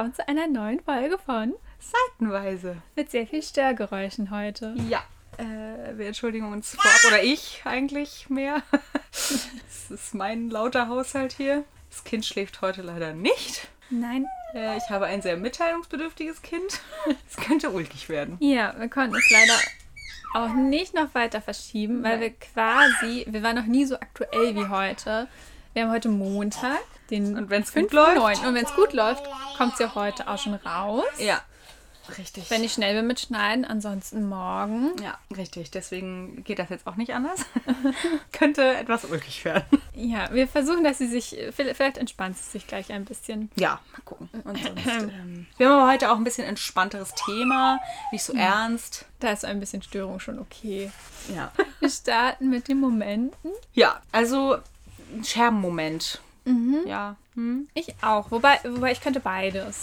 willkommen zu einer neuen Folge von Seitenweise. Mit sehr viel Störgeräuschen heute. Ja. Äh, wir entschuldigen uns vorab, oder ich eigentlich mehr. Es ist mein lauter Haushalt hier. Das Kind schläft heute leider nicht. Nein. Äh, ich habe ein sehr mitteilungsbedürftiges Kind. Es könnte ulkig werden. Ja, wir konnten es leider auch nicht noch weiter verschieben, weil Nein. wir quasi, wir waren noch nie so aktuell wie heute. Wir haben heute Montag, den Und wenn's gut läuft? 5.9. Und wenn es gut läuft, kommt es ja heute auch schon raus. Ja. Richtig. Wenn ich schnell bin mit Schneiden, ansonsten morgen. ja, richtig. Deswegen geht das jetzt auch nicht anders. könnte etwas ulkig werden. Ja, wir versuchen, dass sie sich, vielleicht entspannt sie sich gleich ein bisschen. Ja, mal gucken. Und sonst, ähm, wir haben aber heute auch ein bisschen entspannteres Thema. Nicht so ernst. Da ist ein bisschen Störung schon okay. Ja. Wir starten mit den Momenten. Ja, also ein Scherbenmoment. Ja. Hm? Ich auch. Wobei, wobei ich könnte beides.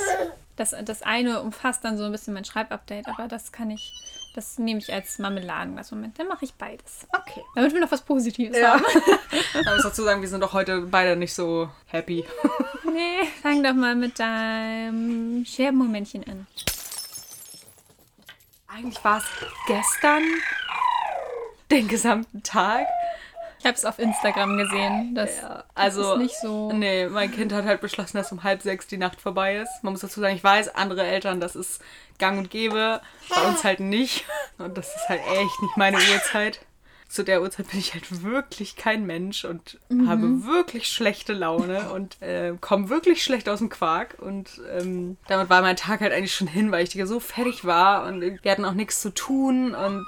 Das, das eine umfasst dann so ein bisschen mein Schreibupdate, aber das kann ich, das nehme ich als Marmeladenglas-Moment. Dann mache ich beides. Okay. Damit wir noch was Positives Ja. haben. Man muss dazu sagen, wir sind doch heute beide nicht so happy. Nee, fang doch mal mit deinem Scherbenmomentchen an. Eigentlich war es gestern den gesamten Tag. Ich habe es auf Instagram gesehen. Das Also, ist nicht so. nee, mein Kind hat halt beschlossen, dass um halb sechs die Nacht vorbei ist. Man muss dazu sagen, ich weiß, andere Eltern, das ist gang und gäbe. Bei uns halt nicht. Und das ist halt echt nicht meine Uhrzeit. Zu der Uhrzeit bin ich halt wirklich kein Mensch und habe wirklich schlechte Laune und äh, komme wirklich schlecht aus dem Quark. Und ähm, damit war mein Tag halt eigentlich schon hin, weil ich so fertig war und wir hatten auch nichts zu tun und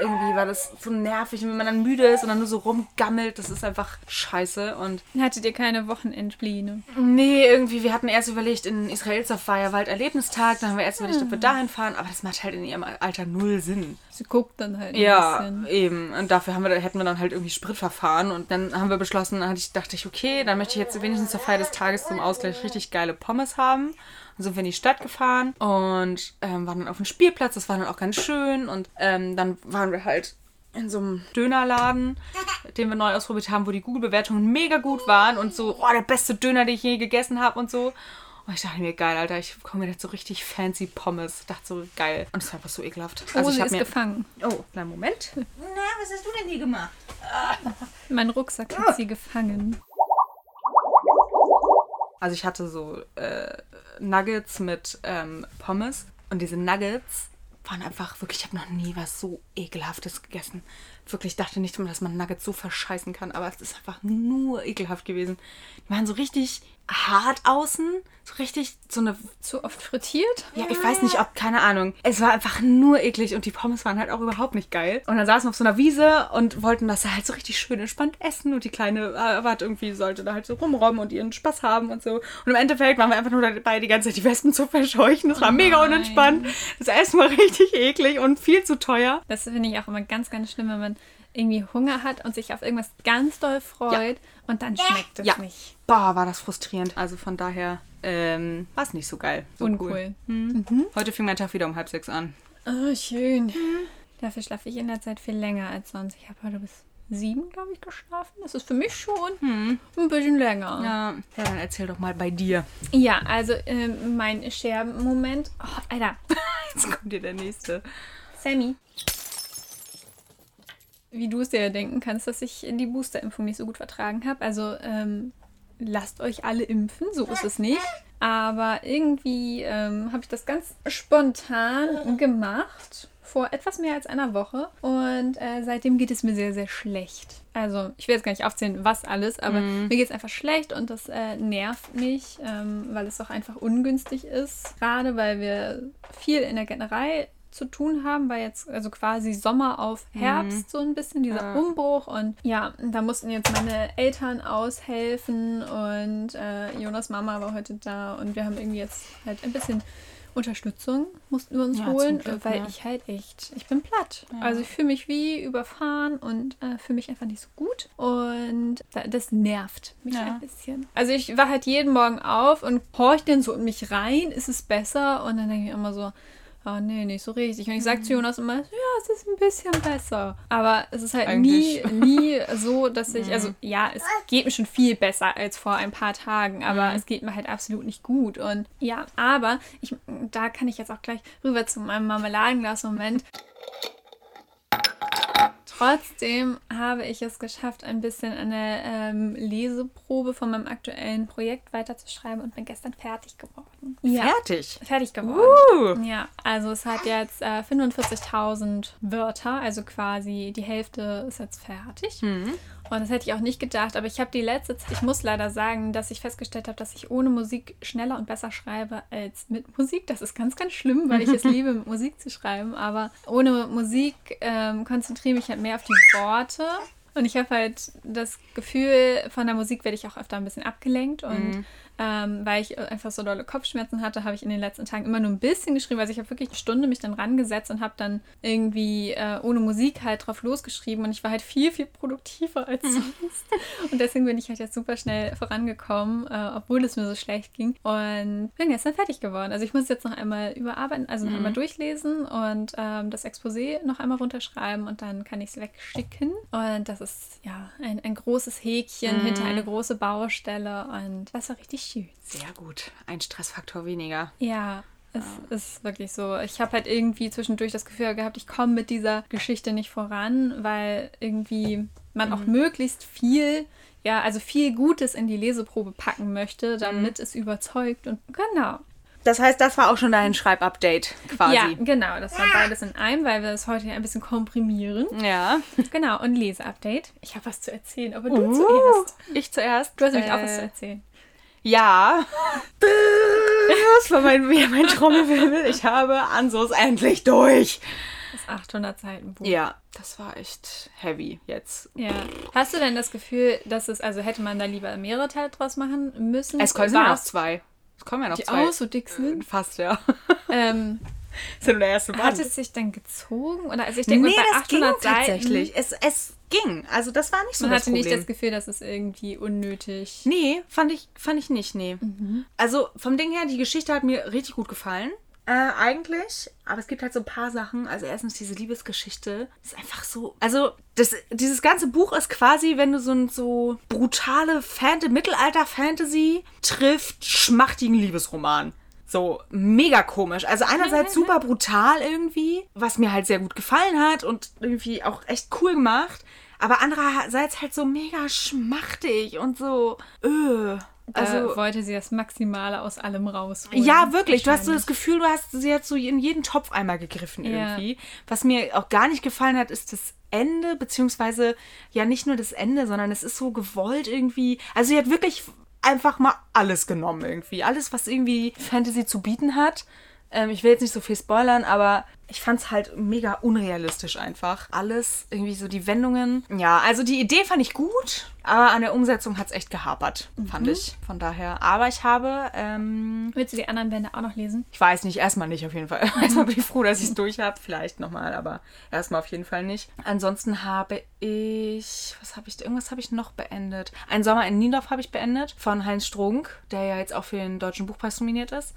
irgendwie war das so nervig, wenn man dann müde ist und dann nur so rumgammelt. Das ist einfach scheiße. Und Hattet ihr keine Wochenendpläne? nee, irgendwie, wir hatten erst überlegt, in Israelsdorf war ja Walderlebnistag, dann haben wir erst überlegt, ob wir dahin fahren, aber das macht halt in ihrem Alter null Sinn. Sie guckt dann halt ein Ja, bisschen. eben. Und dafür haben wir, hätten wir dann halt irgendwie Spritverfahren. Und dann haben wir beschlossen, dann ich, dachte ich, okay, dann möchte ich jetzt wenigstens zur Feier des Tages zum Ausgleich richtig geile Pommes haben. Dann sind wir in die Stadt gefahren und ähm, waren dann auf dem Spielplatz. Das war dann auch ganz schön. Und ähm, dann waren wir halt in so einem Dönerladen, den wir neu ausprobiert haben, wo die Google-Bewertungen mega gut waren und so, oh, der beste Döner, den ich je gegessen habe und so. Und ich dachte mir, geil, Alter, ich komme mir jetzt so richtig fancy Pommes. Ich dachte so, geil. Und es war einfach so ekelhaft. Oh, ich sie hab ist gefangen. Oh, kleinen Moment. Na, was hast du denn hier gemacht? Mein Rucksack hat sie gefangen. Also ich hatte so äh, Nuggets mit ähm, Pommes und diese Nuggets waren einfach wirklich, ich habe noch nie was so ekelhaftes gegessen. Wirklich, ich dachte nicht, dass man Nuggets so verscheißen kann, aber es ist einfach nur ekelhaft gewesen. Die waren so richtig hart außen, so richtig so eine Zu oft frittiert? Ja, ich weiß nicht, ob, keine Ahnung. Es war einfach nur eklig und die Pommes waren halt auch überhaupt nicht geil. Und dann saßen wir auf so einer Wiese und wollten das halt so richtig schön entspannt essen und die Kleine äh, war irgendwie, sollte da halt so rumrobben und ihren Spaß haben und so. Und im Endeffekt waren wir einfach nur dabei, die ganze Zeit die Wespen zu verscheuchen. Das war mega nein. unentspannt. Das Essen war richtig eklig und viel zu teuer. Das finde ich auch immer ganz, ganz schlimm, wenn man irgendwie Hunger hat und sich auf irgendwas ganz doll freut und dann schmeckt es Ja. nicht. Boah, war das frustrierend. Also von daher ähm, war es nicht so geil. So Uncool. Hm. Heute fing mein Tag wieder um halb sechs an. Oh, schön. Dafür schlafe ich in der Zeit viel länger als sonst. Ich habe heute bis sieben, glaube ich, geschlafen. Das ist für mich schon ein bisschen länger. Ja, ja, dann erzähl doch mal bei dir. Ja, also ähm, mein Scherbenmoment. Oh, Alter, Jetzt kommt dir der nächste. Sammy. Wie du es dir ja denken kannst, dass ich die Boosterimpfung nicht so gut vertragen habe. Also ähm, lasst euch alle impfen, so ist es nicht. Aber irgendwie ähm, habe ich das ganz spontan gemacht. Vor etwas mehr als einer Woche. Und äh, seitdem geht es mir sehr, sehr schlecht. Also, ich will jetzt gar nicht aufzählen, was alles, aber mir geht es einfach schlecht und das äh, nervt mich, ähm, weil es auch einfach ungünstig ist. Gerade weil wir viel in der Gärtnerei zu tun haben, weil jetzt also quasi Sommer auf Herbst so ein bisschen dieser Ja. Umbruch und ja, da mussten jetzt meine Eltern aushelfen und äh, Jonas Mama war heute da und wir haben irgendwie jetzt halt ein bisschen Unterstützung mussten wir uns Ja, holen, Glück, weil ja. ich halt echt, ich bin platt. Also ich fühle mich wie überfahren und äh, fühle mich einfach nicht so gut und da, das nervt mich Ja. ein bisschen. Also ich wache halt jeden Morgen auf und horche dann so in mich rein, ist es besser und dann denke ich immer so, oh nee, nicht so richtig. Und ich sage zu Jonas immer, ja, es ist ein bisschen besser. Aber es ist halt nie, Eigentlich. nie so, dass ich, also ja, es geht mir schon viel besser als vor ein paar Tagen, aber es geht mir halt absolut nicht gut. Und ja, aber ich, da kann ich jetzt auch gleich rüber zu meinem Marmeladenglas-Moment. Trotzdem habe ich es geschafft, ein bisschen eine ähm, Leseprobe von meinem aktuellen Projekt weiterzuschreiben und bin gestern fertig geworden. Ja, Fertig. fertig geworden. Uh. Ja, also es hat jetzt äh, 45.000 Wörter, also quasi die Hälfte ist jetzt fertig. Mhm. Und das hätte ich auch nicht gedacht, aber ich habe die letzte Zeit, ich muss leider sagen, dass ich festgestellt habe, dass ich ohne Musik schneller und besser schreibe als mit Musik. Das ist ganz, ganz schlimm, weil ich es liebe, mit Musik zu schreiben. Aber ohne Musik ähm, konzentriere ich mich halt mehr auf die Worte. Und ich habe halt das Gefühl, von der Musik werde ich auch öfter ein bisschen abgelenkt. Und ähm, weil ich einfach so dolle Kopfschmerzen hatte, habe ich in den letzten Tagen immer nur ein bisschen geschrieben. Also ich habe wirklich eine Stunde mich dann rangesetzt und habe dann irgendwie äh, ohne Musik halt drauf losgeschrieben. Und ich war halt viel, viel produktiver als sonst. und deswegen bin ich halt jetzt super schnell vorangekommen, äh, obwohl es mir so schlecht ging. Und bin gestern fertig geworden. Also ich muss jetzt noch einmal überarbeiten, also noch einmal durchlesen und ähm, das Exposé noch einmal runterschreiben und dann kann ich es wegschicken. Und das ist ja ein, ein großes Häkchen hinter eine große Baustelle und das war richtig schön. Sehr gut. Ein Stressfaktor weniger. Ja, es ist wirklich so. Ich habe halt irgendwie zwischendurch das Gefühl gehabt, ich komme mit dieser Geschichte nicht voran, weil irgendwie man auch möglichst viel, ja, also viel Gutes in die Leseprobe packen möchte, damit es überzeugt. Und genau. Das heißt, das war auch schon dein Schreibupdate quasi. Ja, genau. Das war beides in einem, weil wir es heute ja ein bisschen komprimieren. Ja. Genau. Und Leseupdate. Ich habe was zu erzählen, aber du Uh, zuerst. Ich zuerst. Du hast nämlich auch was zu Äh, erzählen. Ja. Das war mein, mein Trommelwirbel. Ich habe Ansos endlich durch. Das 800 Seiten Buch. Ja, das war echt heavy jetzt. Ja. Hast du denn das Gefühl, dass es, also hätte man da lieber mehrere Teile draus machen müssen? Es kommen ja noch zwei. Es kommen ja noch die zwei. auch so dick sind? Fast, ja. Ähm, Das ist ja nur der erste hat Band. es sich dann gezogen? Oder also ich denke, nee, bei das ging 800 Seiten, tatsächlich. Es, es ging. Also das war nicht so man das hatte nicht das Gefühl, dass es irgendwie unnötig. Nee, fand ich, fand ich nicht, nee. Mhm. Also vom Ding her, die Geschichte hat mir richtig gut gefallen. Äh, eigentlich. Aber es gibt halt so ein paar Sachen. Also erstens diese Liebesgeschichte ist einfach so. Also das, dieses ganze Buch ist quasi, wenn du so ein so brutale Fant Mittelalter-Fantasy trifft schmachtigen Liebesroman. So mega komisch. Also einerseits super brutal irgendwie, was mir halt sehr gut gefallen hat und irgendwie auch echt cool gemacht. Aber andererseits halt so mega schmachtig und so. Öh. Also wollte sie das Maximale aus allem rausholen. ja, wirklich. Du hast so das Gefühl, du hast sie hat so in jeden Topf einmal gegriffen Ja. irgendwie. Was mir auch gar nicht gefallen hat, ist das Ende, beziehungsweise ja nicht nur das Ende, sondern es ist so gewollt irgendwie. Also sie hat wirklich einfach mal alles genommen irgendwie. Alles, was irgendwie Fantasy zu bieten hat. Ähm, ich will jetzt nicht so viel spoilern, aber ich fand es halt mega unrealistisch einfach. Alles, irgendwie so die Wendungen. Ja, also die Idee fand ich gut, aber an der Umsetzung hat es echt gehapert, fand ich. Von daher. Aber ich habe, ähm, Willst du die anderen Bände auch noch lesen? ich weiß nicht, erstmal nicht auf jeden Fall. Erstmal bin ich froh, dass ich es durch habe. Vielleicht nochmal, aber erstmal auf jeden Fall nicht. Ansonsten habe ich, was habe ich, irgendwas habe ich noch beendet. Ein Sommer in Niendorf habe ich beendet von Heinz Strunk, der ja jetzt auch für den Deutschen Buchpreis nominiert ist.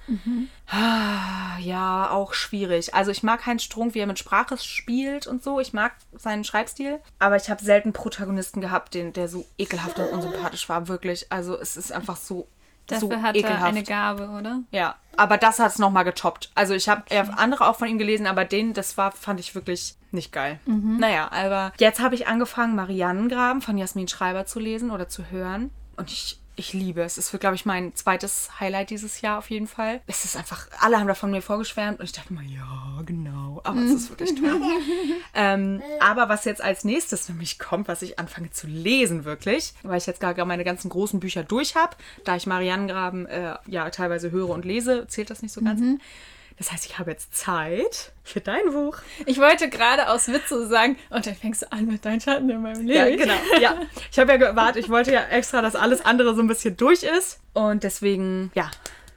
Ah, Ja, auch schwierig. Also ich mag Heinz Strunk, wie er mit Sprache spielt und so. Ich mag seinen Schreibstil. Aber ich habe selten Protagonisten gehabt, den, der so ekelhaft und unsympathisch war. Wirklich. Also es ist einfach so, Dafür so hat er ekelhaft. eine Gabe, oder? Ja, aber das hat es nochmal getoppt. Also ich habe eher andere auch von ihm gelesen, aber den, das war, fand ich wirklich nicht geil. Naja, aber jetzt habe ich angefangen, Mariannengraben von Jasmin Schreiber zu lesen oder zu hören. Und ich, ich liebe es. Es wird, glaube ich, mein zweites Highlight dieses Jahr auf jeden Fall. Es ist einfach, alle haben davon mir vorgeschwärmt und ich dachte mal, ja, genau. Aber es ist wirklich toll. ähm, aber was jetzt als nächstes nämlich kommt, was ich anfange zu lesen wirklich, weil ich jetzt gerade meine ganzen großen Bücher durch habe, da ich Mariannengraben äh, ja teilweise höre und lese, zählt das nicht so ganz. Das heißt, ich habe jetzt Zeit für dein Buch. Ich wollte gerade aus Witz so sagen, und dann fängst du an mit deinen Schatten in meinem Leben. Ja, genau. Ja. Ich habe ja gewartet, ich wollte ja extra, dass alles andere so ein bisschen durch ist. Und deswegen, ja,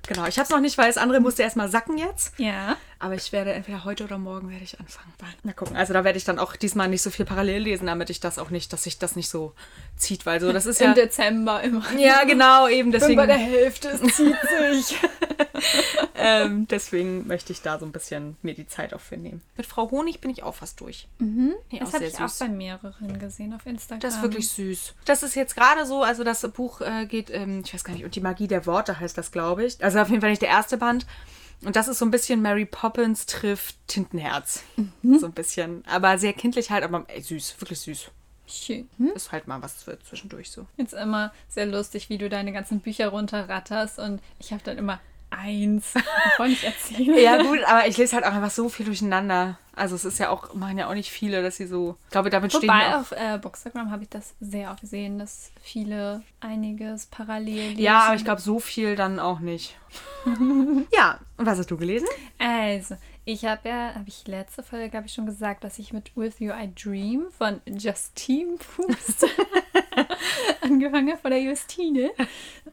genau. Ich habe es noch nicht, weil das andere musste erstmal sacken jetzt. Ja. Aber ich werde entweder heute oder morgen werde ich anfangen. Mal gucken. Also da werde ich dann auch diesmal nicht so viel parallel lesen, damit ich das auch nicht, dass sich das nicht so zieht, weil so, das ist Im ja. Dezember immer. Ja, genau, eben Bin deswegen. bei der Hälfte, es zieht sich. ähm, deswegen möchte ich da so ein bisschen mir die Zeit auch für nehmen. Mit Frau Honig bin ich auch fast durch. Mhm. Nee, das habe ich auch bei mehreren gesehen auf Instagram. Das ist wirklich süß. Das ist jetzt gerade so, also das Buch äh, geht, ähm, ich weiß gar nicht, und die Magie der Worte heißt das, glaube ich. Also auf jeden Fall nicht der erste Band. Und das ist so ein bisschen Mary Poppins trifft Tintenherz. So ein bisschen. Aber sehr kindlich halt, aber ey, süß, wirklich süß. schön. Ist halt mal was für zwischendurch so. Jetzt immer sehr lustig, wie du deine ganzen Bücher runterratterst und ich habe dann immer eins, wovon ich erzähle. Ja, gut, aber ich lese halt auch einfach so viel durcheinander. Also es ist ja auch, machen ja auch nicht viele, dass sie so. Ich glaube, damit stehen Wobei wir auch. auf äh, Bookstagram habe ich das sehr oft gesehen, dass viele einiges parallel lesen. Ja, aber ich glaube, so viel dann auch nicht. ja, und was hast du gelesen? Also, ich habe ja, habe ich letzte Folge, glaube ich, schon gesagt, dass ich mit With You I Dream von Justine Pust angefangen habe, von der Justine.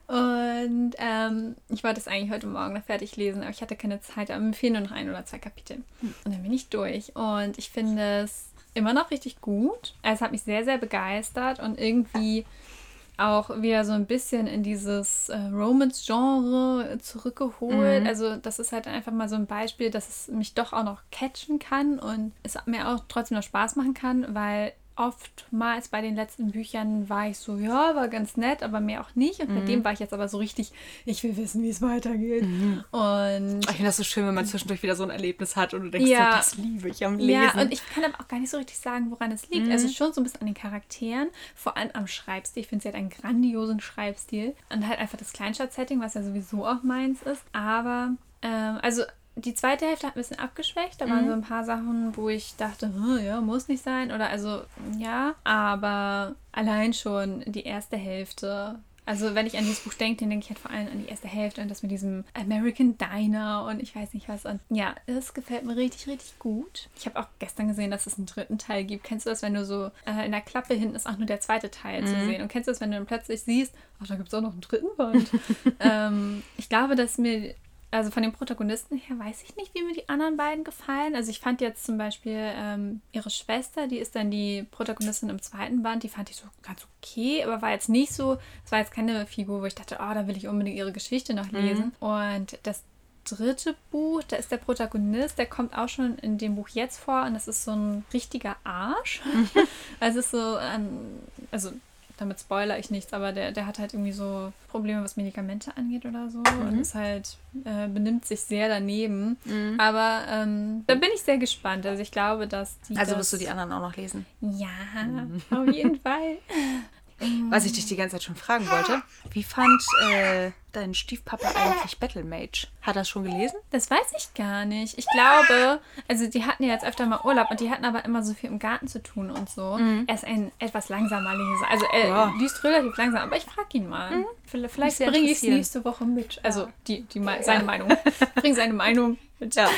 Und ähm, ich wollte es eigentlich heute Morgen noch fertig lesen, aber ich hatte keine Zeit. Aber mir fehlen nur noch ein oder zwei Kapitel. Und dann bin ich durch. Und ich finde es immer noch richtig gut. Es hat mich sehr, sehr begeistert und irgendwie auch wieder so ein bisschen in dieses äh, Romance-Genre zurückgeholt. Mhm. Also das ist halt einfach mal so ein Beispiel, dass es mich doch auch noch catchen kann und es mir auch trotzdem noch Spaß machen kann, weil oftmals bei den letzten Büchern war ich so, ja, war ganz nett, aber mehr auch nicht. Und Mhm. mit dem war ich jetzt aber so richtig, ich will wissen, wie es weitergeht. Und Ich finde das so schön, wenn man zwischendurch wieder so ein Erlebnis hat und du denkst, Ja. so, das liebe ich am Lesen. Ja, und ich kann aber auch gar nicht so richtig sagen, woran es liegt. Mhm. Also schon so ein bisschen an den Charakteren, vor allem am Schreibstil. Ich finde, sie hat einen grandiosen Schreibstil. Und halt einfach das Kleinstadt-Setting, was ja sowieso auch meins ist. Aber, ähm, also die zweite Hälfte hat ein bisschen abgeschwächt. Da Mhm. waren so ein paar Sachen, wo ich dachte, hm, ja, muss nicht sein. Oder also, ja. Aber allein schon die erste Hälfte also wenn ich an dieses Buch denke, dann denke ich halt vor allem an die erste Hälfte und das mit diesem American Diner und ich weiß nicht was. Und ja, es gefällt mir richtig, richtig gut. Ich habe auch gestern gesehen, dass es einen dritten Teil gibt. Kennst du das, wenn du so äh, in der Klappe hinten ist auch nur der zweite Teil zu sehen? Und kennst du das, wenn du dann plötzlich siehst, ach, da gibt es auch noch einen dritten Band? ähm, ich glaube, dass mir also von den Protagonisten her weiß ich nicht, wie mir die anderen beiden gefallen. Also ich fand jetzt zum Beispiel ähm, ihre Schwester, die ist dann die Protagonistin im zweiten Band, die fand ich so ganz okay, aber war jetzt nicht so, es war jetzt keine Figur, wo ich dachte, oh, da will ich unbedingt ihre Geschichte noch lesen. Und das dritte Buch, da ist der Protagonist, der kommt auch schon in dem Buch jetzt vor und das ist so ein richtiger Arsch. also es ist so ein, also damit spoiler ich nichts, aber der, der hat halt irgendwie so Probleme, was Medikamente angeht oder so und ist halt, äh, benimmt sich sehr daneben. Aber ähm, da bin ich sehr gespannt. Also ich glaube, dass die. Also wirst du die anderen auch noch lesen. Ja, auf jeden Fall. Was ich dich die ganze Zeit schon fragen wollte. Wie fand äh, dein Stiefpapa eigentlich Battle Mage? Hat er das schon gelesen? Das weiß ich gar nicht. Ich glaube, also die hatten ja jetzt öfter mal Urlaub und die hatten aber immer so viel im Garten zu tun und so. Er ist ein etwas langsamer Leser. Also er Ja. liest relativ langsam, aber ich frage ihn mal. Vielleicht, vielleicht bringe ich es nächste Woche mit. Also die, die, Me- seine Meinung. Bring seine Meinung mit. Ja.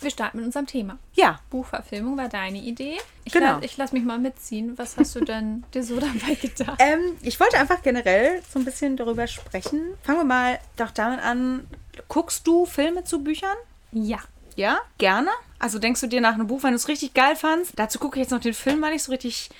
Wir starten mit unserem Thema. Ja. Buchverfilmung war deine Idee. Ich, Genau. la- ich lasse mich mal mitziehen. Was hast du denn dir so dabei gedacht? Ähm, ich wollte einfach generell so ein bisschen darüber sprechen. Fangen wir mal doch damit an. Guckst du Filme zu Büchern? Ja. Ja, gerne. Also denkst du dir nach einem Buch, wenn du es richtig geil fandst, dazu gucke ich jetzt noch den Film, weil ich so richtig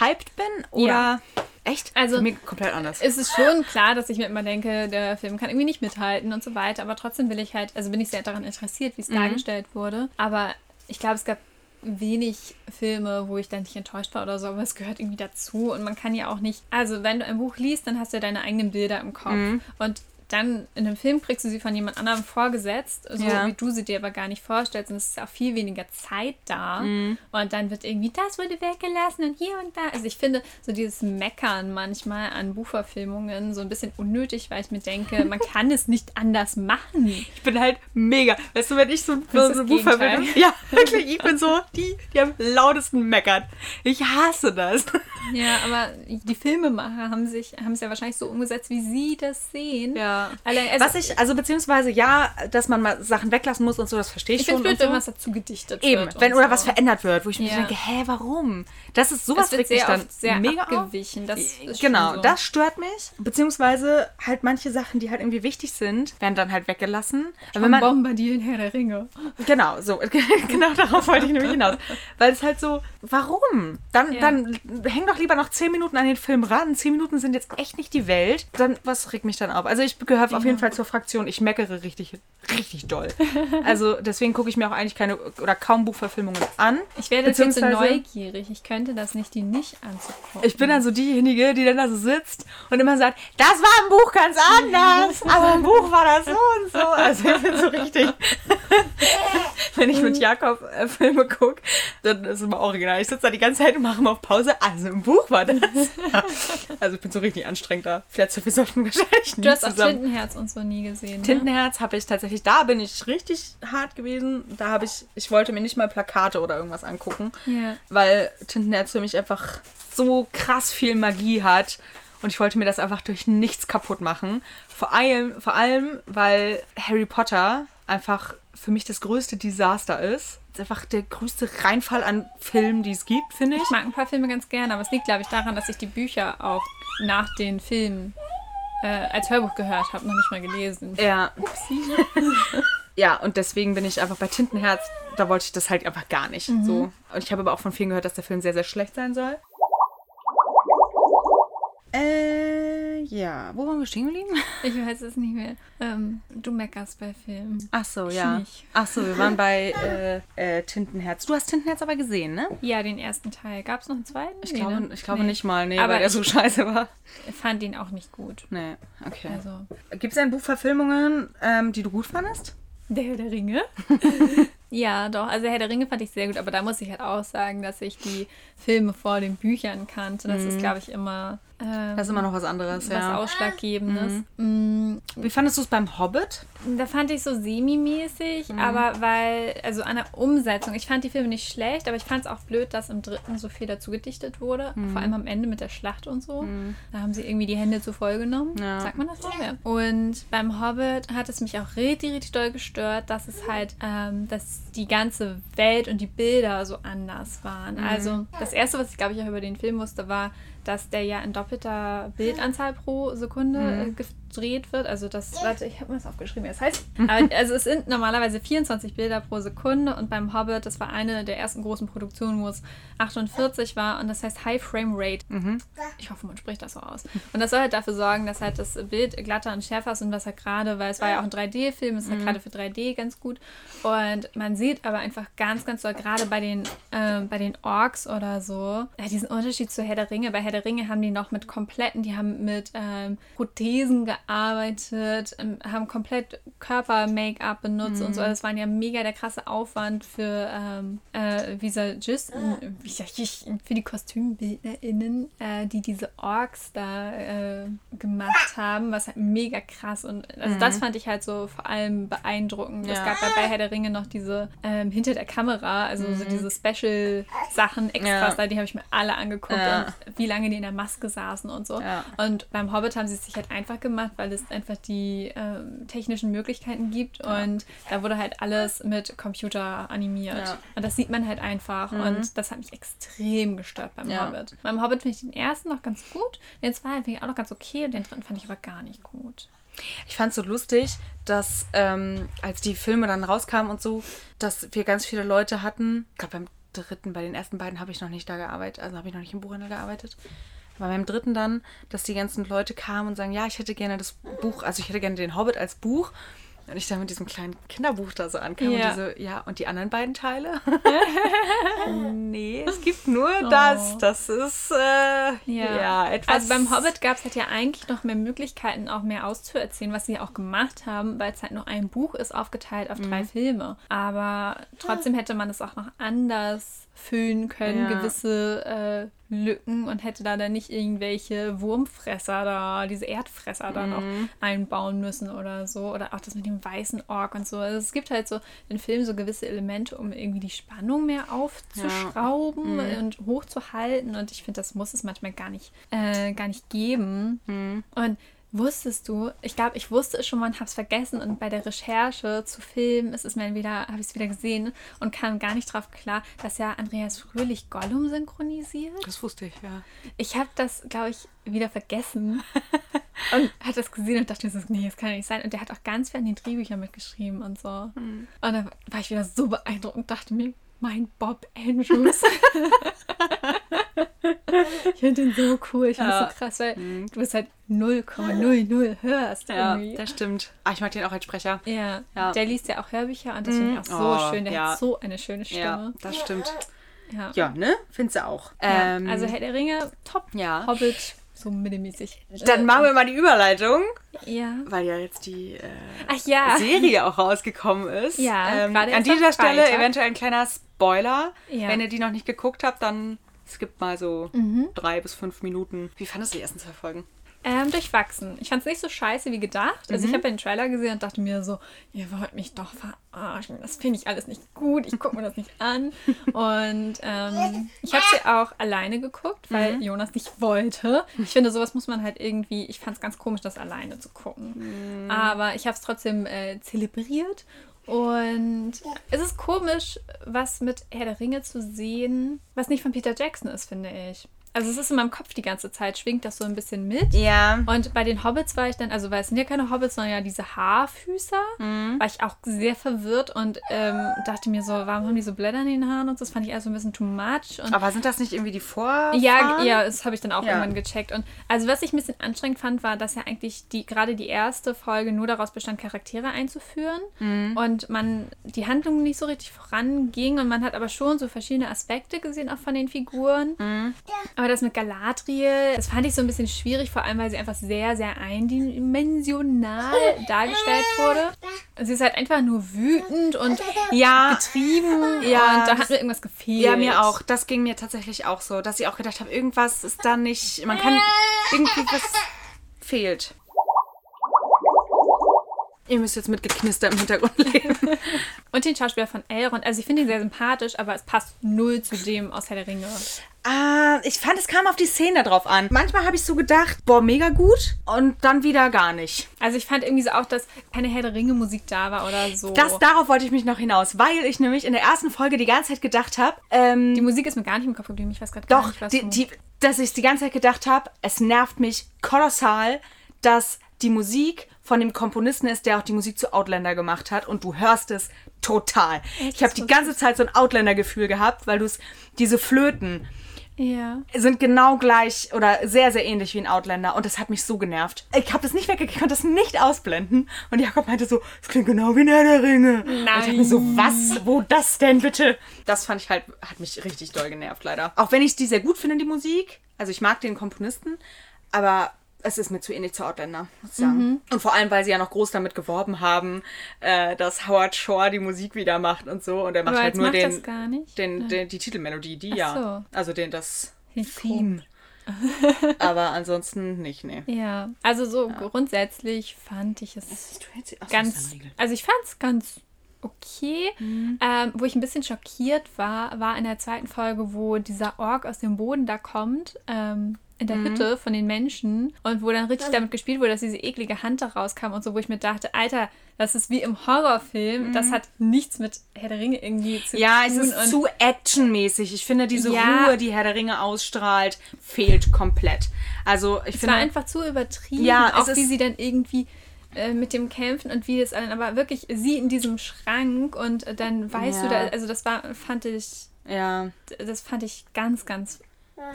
hyped bin? Oder Ja. Echt? Also- mich komplett anders. Es ist schon klar, dass ich mir immer denke, der Film kann irgendwie nicht mithalten und so weiter. Aber trotzdem will ich halt, also bin ich sehr daran interessiert, wie es dargestellt wurde. Aber ich glaube, es gab wenig Filme, wo ich dann nicht enttäuscht war oder so, aber es gehört irgendwie dazu und man kann ja auch nicht, also wenn du ein Buch liest, dann hast du ja deine eigenen Bilder im Kopf und dann in einem Film kriegst du sie von jemand anderem vorgesetzt, so Ja. wie du sie dir aber gar nicht vorstellst und es ist auch viel weniger Zeit da und dann wird irgendwie das wurde weggelassen und hier und da. Also ich finde so dieses Meckern manchmal an Buchverfilmungen so ein bisschen unnötig, weil ich mir denke, man kann es nicht anders machen. Ich bin halt mega. Weißt du, wenn ich so, so das Buchverfilmung. Ja, wirklich. Ich bin so die, die am lautesten meckert. Ich hasse das. Ja, aber die Filmemacher haben sich haben es ja wahrscheinlich so umgesetzt, wie sie das sehen. Ja. Also, Was ich, also beziehungsweise ja, dass man mal Sachen weglassen muss und so, das verstehe ich, ich schon. finde blöd, und wenn so. was dazu gedichtet Eben, wird. wenn oder so. was verändert wird, wo ich mir Ja. denke, hä, warum? Das ist sowas mich sehr dann sehr mega abgewichen. Das ist Genau, so. das stört mich. Beziehungsweise halt manche Sachen, die halt irgendwie wichtig sind, werden dann halt weggelassen. Aber wenn man, Bombardieren Herr der Ringe. genau, so, genau darauf wollte ich nämlich hinaus. Weil es halt so, warum? Dann, Ja. dann häng doch lieber noch 10 Minuten an den Film ran. 10 Minuten sind jetzt echt nicht die Welt. Dann, was regt mich dann auf? Also ich gehöre auf jeden Fall zur Fraktion, ich meckere richtig, richtig doll. Also deswegen gucke ich mir auch eigentlich keine oder kaum Buchverfilmungen an. Ich werde jetzt, so neugierig. Ich könnte das nicht, die nicht anzugucken. Ich bin dann so diejenige, die dann da so sitzt und immer sagt, das war im Buch ganz anders, aber im Buch war das so und so. Also ich bin so richtig. Wenn ich mit Jakob äh, Filme gucke, dann ist es immer original. Ich sitze da die ganze Zeit und mache immer auf Pause. Also im Buch war das. Also ich bin so richtig anstrengend da. Vielleicht wir sollten wahrscheinlich auch zusammen. Tintenherz und so nie gesehen. Ne? Tintenherz habe ich tatsächlich, da bin ich richtig hart gewesen. Da habe ich, ich wollte mir nicht mal Plakate oder irgendwas angucken Ja. weil Tintenherz für mich einfach so krass viel Magie hat. Und ich wollte mir das einfach durch nichts kaputt machen. Vor allem, vor allem, weil Harry Potter einfach für mich das größte Desaster ist. Es ist einfach der größte Reinfall an Filmen, die es gibt, finde ich. Ich mag ein paar Filme ganz gerne, aber es liegt, glaube ich, daran, dass ich die Bücher auch nach den Filmen äh, als Hörbuch gehört habe, noch nicht mal gelesen. Ja. Ja, und deswegen bin ich einfach bei Tintenherz, da wollte ich das halt einfach gar nicht. So. Und ich habe aber auch von vielen gehört, dass der Film sehr, sehr schlecht sein soll. Äh, ja. Wo waren wir stehen geblieben? Ich weiß es nicht mehr. Ähm, du meckerst bei Filmen. Ach so, ja. nicht. Ach so, wir waren bei äh, äh, Tintenherz. Du hast Tintenherz aber gesehen, ne? Ja, den ersten Teil. Gab es noch einen zweiten? Ich Nee, glaube, ne? ich glaube Nee. nicht mal, nee, Aber weil der so scheiße war. Ich fand ihn auch nicht gut. Nee, okay. Also, Gibt es denn Buchverfilmungen, ähm, die du gut fandest? der Herr der Ringe? ja, doch. Also, Herr der Ringe fand ich sehr gut, aber da muss ich halt auch sagen, dass ich die Filme vor den Büchern kannte. Das ist, glaube ich, immer ähm, Das ist immer noch was anderes, was ja. Ausschlaggebendes. Mm, Wie fandest du es beim Hobbit? Da fand ich so semi-mäßig, aber weil, also an der Umsetzung, ich fand die Filme nicht schlecht, aber ich fand es auch blöd, dass im dritten so viel dazu gedichtet wurde. Vor allem am Ende mit der Schlacht und so. Da haben sie irgendwie die Hände zu voll genommen. Ja. Sagt man das so? Ja. Und beim Hobbit hat es mich auch richtig, richtig doll gestört, dass es halt, ähm, dass die ganze Welt und die Bilder so anders waren. Also das Erste, was ich glaube ich auch über den Film wusste, war, dass der ja in doppelter Bildanzahl pro Sekunde äh, gedreht wird. Also das, warte, ich habe mir das aufgeschrieben. wie Das heißt, aber, also es sind normalerweise 24 Bilder pro Sekunde und beim Hobbit, das war eine der ersten großen Produktionen, wo es 48 war und das heißt High Frame Rate. Ich hoffe, man spricht das so aus. Und das soll halt dafür sorgen, dass halt das Bild glatter und schärfer ist und was halt gerade, weil es war ja auch ein 3D-Film, ist halt gerade für 3D ganz gut. Und man sieht aber einfach ganz, ganz doll, gerade bei den, ähm, bei den Orks oder so, ja, diesen Unterschied zu Herr der Ringe. Bei Herr der Ringe haben die noch mit kompletten, die haben mit ähm, Prothesen gearbeitet, ähm, haben komplett Körper-Make-up benutzt und so. Also Das war ja mega der krasse Aufwand für ähm, äh, Visagisten, sag ich, für die KostümbildnerInnen, äh, die diese Orks da äh, gemacht haben, was halt mega krass und also das fand ich halt so vor allem beeindruckend. Es Ja. gab ja bei Herr der Ringe noch diese ähm, hinter der Kamera, also so diese Special-Sachen, Extras Ja. die habe ich mir alle angeguckt Ja. und wie lange die in der Maske saßen und so. Und beim Hobbit haben sie es sich halt einfach gemacht, weil es einfach die ähm, technischen Möglichkeiten gibt und da wurde halt alles mit Computer animiert. Ja. Und das sieht man halt einfach und das hat mich extrem gestört beim Ja. Hobbit. Beim Hobbit finde ich den ersten noch ganz gut, den zweiten finde ich auch noch ganz okay und den dritten fand ich aber gar nicht gut. Ich fand es so lustig, dass ähm, als die Filme dann rauskamen und so, dass wir ganz viele Leute hatten. Ich glaube, beim dritten, bei den ersten beiden habe ich noch nicht da gearbeitet, also habe ich noch nicht im Buchhandel gearbeitet. Aber beim dritten dann, dass die ganzen Leute kamen und sagen, ja, ich hätte gerne das Buch, also ich hätte gerne den Hobbit als Buch. Und ich dann mit diesem kleinen Kinderbuch da so ankam Ja. und die so, ja, und die anderen beiden Teile? nee, es gibt nur das. Das ist, äh, ja. etwas. Also beim Hobbit gab es halt ja eigentlich noch mehr Möglichkeiten, auch mehr auszuerzählen, was sie auch gemacht haben, weil es halt nur ein Buch ist, aufgeteilt auf Mhm. drei Filme. Aber trotzdem hätte man es auch noch anders füllen können, Ja. gewisse äh, Lücken und hätte da dann nicht irgendwelche Wurmfresser da, diese Erdfresser da noch Mhm. einbauen müssen oder so. Oder auch das mit dem weißen Ork und so. Also es gibt halt so in Filmen so gewisse Elemente, um irgendwie die Spannung mehr aufzuschrauben Mhm. und hochzuhalten. Und ich finde, das muss es manchmal gar nicht, äh, gar nicht geben. Mhm. Und wusstest du, ich glaube, ich wusste es schon mal und habe es vergessen. Und bei der Recherche zu Filmen ist es mir wieder, habe ich es wieder gesehen und kam gar nicht drauf klar, dass ja Andreas Fröhlich Gollum synchronisiert. das wusste ich, ja. Ich habe das, glaube ich, wieder vergessen und hat das gesehen und dachte mir so, nee, das kann ja nicht sein. Und der hat auch ganz viel an den Drehbüchern mitgeschrieben und so. Und dann war ich wieder so beeindruckt und dachte mir, mein Bob Andrews. Ich finde den so cool. Ich finde Ja. so krass, weil du es halt 0,00 hörst Ja, irgendwie. das stimmt. Ah, ich mag den auch als Sprecher. Ja. Ja. der liest ja auch Hörbücher und das finde ich auch so Oh, schön. Der ja. hat so eine schöne Ja, Stimme. das stimmt. Ja. Ja, ne? Findest du auch. Ja. Ähm, also Herr der Ringe, top. ja. Hobbit, so mittelmäßig. Dann machen wir mal die Überleitung, Ja. weil ja jetzt die äh, Ach ja. Serie auch rausgekommen ist. Ja, ähm, gerade An dieser Stelle Freitag. eventuell ein kleiner Spoiler. Ja. Wenn ihr die noch nicht geguckt habt, dann skippt mal so Mhm. drei bis fünf Minuten. Wie fandest du die ersten zwei Folgen? Ähm, durchwachsen. Ich fand es nicht so scheiße wie gedacht. Also Mhm. ich habe ja den Trailer gesehen und dachte mir so, ihr wollt mich doch verarschen. Das finde ich alles nicht gut. Ich gucke mir das nicht an. Und ähm, ich habe sie auch alleine geguckt, weil Mhm. Jonas nicht wollte. Ich finde, sowas muss man halt irgendwie, ich fand es ganz komisch, das alleine zu gucken. Mhm. Aber ich habe es trotzdem äh, zelebriert. Und es ist komisch, was mit Herr der Ringe zu sehen, was nicht von Peter Jackson ist, finde ich. Also es ist in meinem Kopf die ganze Zeit, schwingt das so ein bisschen mit. Ja. Und bei den Hobbits war ich dann, also weil es sind ja keine Hobbits, sondern ja diese Haarfüßer, war ich auch sehr verwirrt und ähm, dachte mir so, warum haben die so Blätter in den Haaren und so? Das fand ich also ein bisschen too much. Und Aber sind das nicht irgendwie die Vorfahren? ja, ja, das habe ich dann auch Ja. irgendwann gecheckt. Und also was ich ein bisschen anstrengend fand, war, dass ja eigentlich die gerade die erste Folge nur daraus bestand, Charaktere einzuführen Mhm. und man die Handlung nicht so richtig voranging und man hat aber schon so verschiedene Aspekte gesehen auch von den Figuren. Mhm. Aber das mit Galadriel, das fand ich so ein bisschen schwierig, vor allem weil sie einfach sehr, sehr eindimensional dargestellt wurde. Sie ist halt einfach nur wütend und Ja. getrieben Ja, und da hat mir irgendwas gefehlt. Ja, mir auch. Das ging mir tatsächlich auch so, dass ich auch gedacht habe, irgendwas ist da nicht. Man kann irgendwie was fehlt. Ihr müsst jetzt mit Geknister im Hintergrund leben. Und den Schauspieler von Elrond. Also ich finde ihn sehr sympathisch, aber es passt null zu dem aus Herr der Ringe. Ah, ich fand, es kam auf die Szene drauf an. Manchmal habe ich so gedacht, boah, mega gut. Und dann wieder gar nicht. Also ich fand irgendwie so auch, dass keine Herr der Ringe Musik da war oder so. Das, darauf wollte ich mich noch hinaus, weil ich nämlich in der ersten Folge die ganze Zeit gedacht habe, ähm, die Musik ist mir gar nicht im Kopf geblieben. Ich weiß gerade gar Doch, nicht, was die, dass ich die ganze Zeit gedacht habe, es nervt mich kolossal, dass die Musik von dem Komponisten ist, der auch die Musik zu Outlander gemacht hat und du hörst es total. Ich habe die ganze Zeit so ein Outlander-Gefühl gehabt, weil du es, diese Flöten Ja. sind genau gleich oder sehr, sehr ähnlich wie in Outlander und das hat mich so genervt. Ich habe das nicht weggekriegt, ich konnte das nicht ausblenden und Jakob meinte so, es klingt genau wie in Herr der Ringe. Und ich dachte mir so, was, wo das denn bitte? Das fand ich halt, hat mich richtig doll genervt leider. Auch wenn ich die sehr gut finde, die Musik, also ich mag den Komponisten, aber es ist mir zu ähnlich zu Outlander, muss ich sagen. Und vor allem, weil sie ja noch groß damit geworben haben, äh, dass Howard Shore die Musik wieder macht und so. Und er macht halt nur macht den, gar nicht. den, den, die Titelmelodie, die ja. so. Also den, das ich Theme. Aber ansonsten nicht, nee. Ja. Also so grundsätzlich fand ich es Ach, ganz. Also ich fand es ganz okay. Mhm. Ähm, wo ich ein bisschen schockiert war, war in der zweiten Folge, wo dieser Ork aus dem Boden da kommt. Ähm, in der Mhm. Hütte von den Menschen und wo dann richtig damit gespielt wurde, dass diese eklige Hand da rauskam und so, wo ich mir dachte, Alter, das ist wie im Horrorfilm, das hat nichts mit Herr der Ringe irgendwie zu Mhm. Ja, tun. es ist zu actionmäßig. Ich finde, diese Ja. Ruhe, die Herr der Ringe ausstrahlt, fehlt komplett. Also, ich es finde. war einfach zu übertrieben, Ja, auch es wie sie dann irgendwie äh, mit dem Kämpfen und wie das dann, aber wirklich sie in diesem Schrank und dann weißt du Ja. da, also das war, fand ich, ja, das fand ich ganz, ganz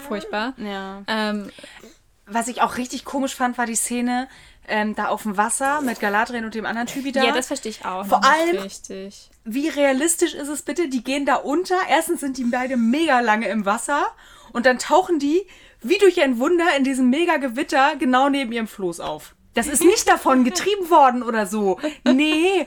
furchtbar. ja. Ähm, Was ich auch richtig komisch fand, war die Szene ähm, da auf dem Wasser mit Galadriel und dem anderen Typi da. ja, das verstehe ich auch. Vor allem- richtig. Wie realistisch ist es bitte? Die gehen da unter. Erstens sind die beide mega lange im Wasser und dann tauchen die wie durch ein Wunder in diesem mega Gewitter genau neben ihrem Floß auf. Das ist nicht davon getrieben worden oder so. Nee.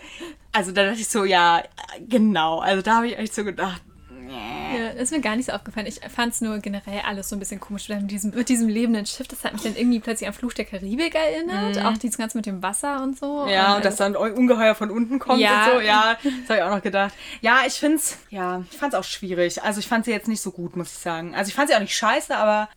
Also da dachte ich so, ja, genau. Also da habe ich echt so gedacht, Ja, das ist mir gar nicht so aufgefallen. Ich fand es nur generell alles so ein bisschen komisch mit diesem, mit diesem lebenden Schiff. Das hat mich dann irgendwie plötzlich an Fluch der Karibik erinnert. Auch dieses Ganze mit dem Wasser und so. Mhm. Ja, und also, dass dann ungeheuer von unten kommt Ja. und so. Ja, das habe ich auch noch gedacht. Ja, ich find's, ja, ich auch schwierig. Also ich fand sie jetzt nicht so gut, muss ich sagen. Also ich fand sie auch nicht scheiße, aber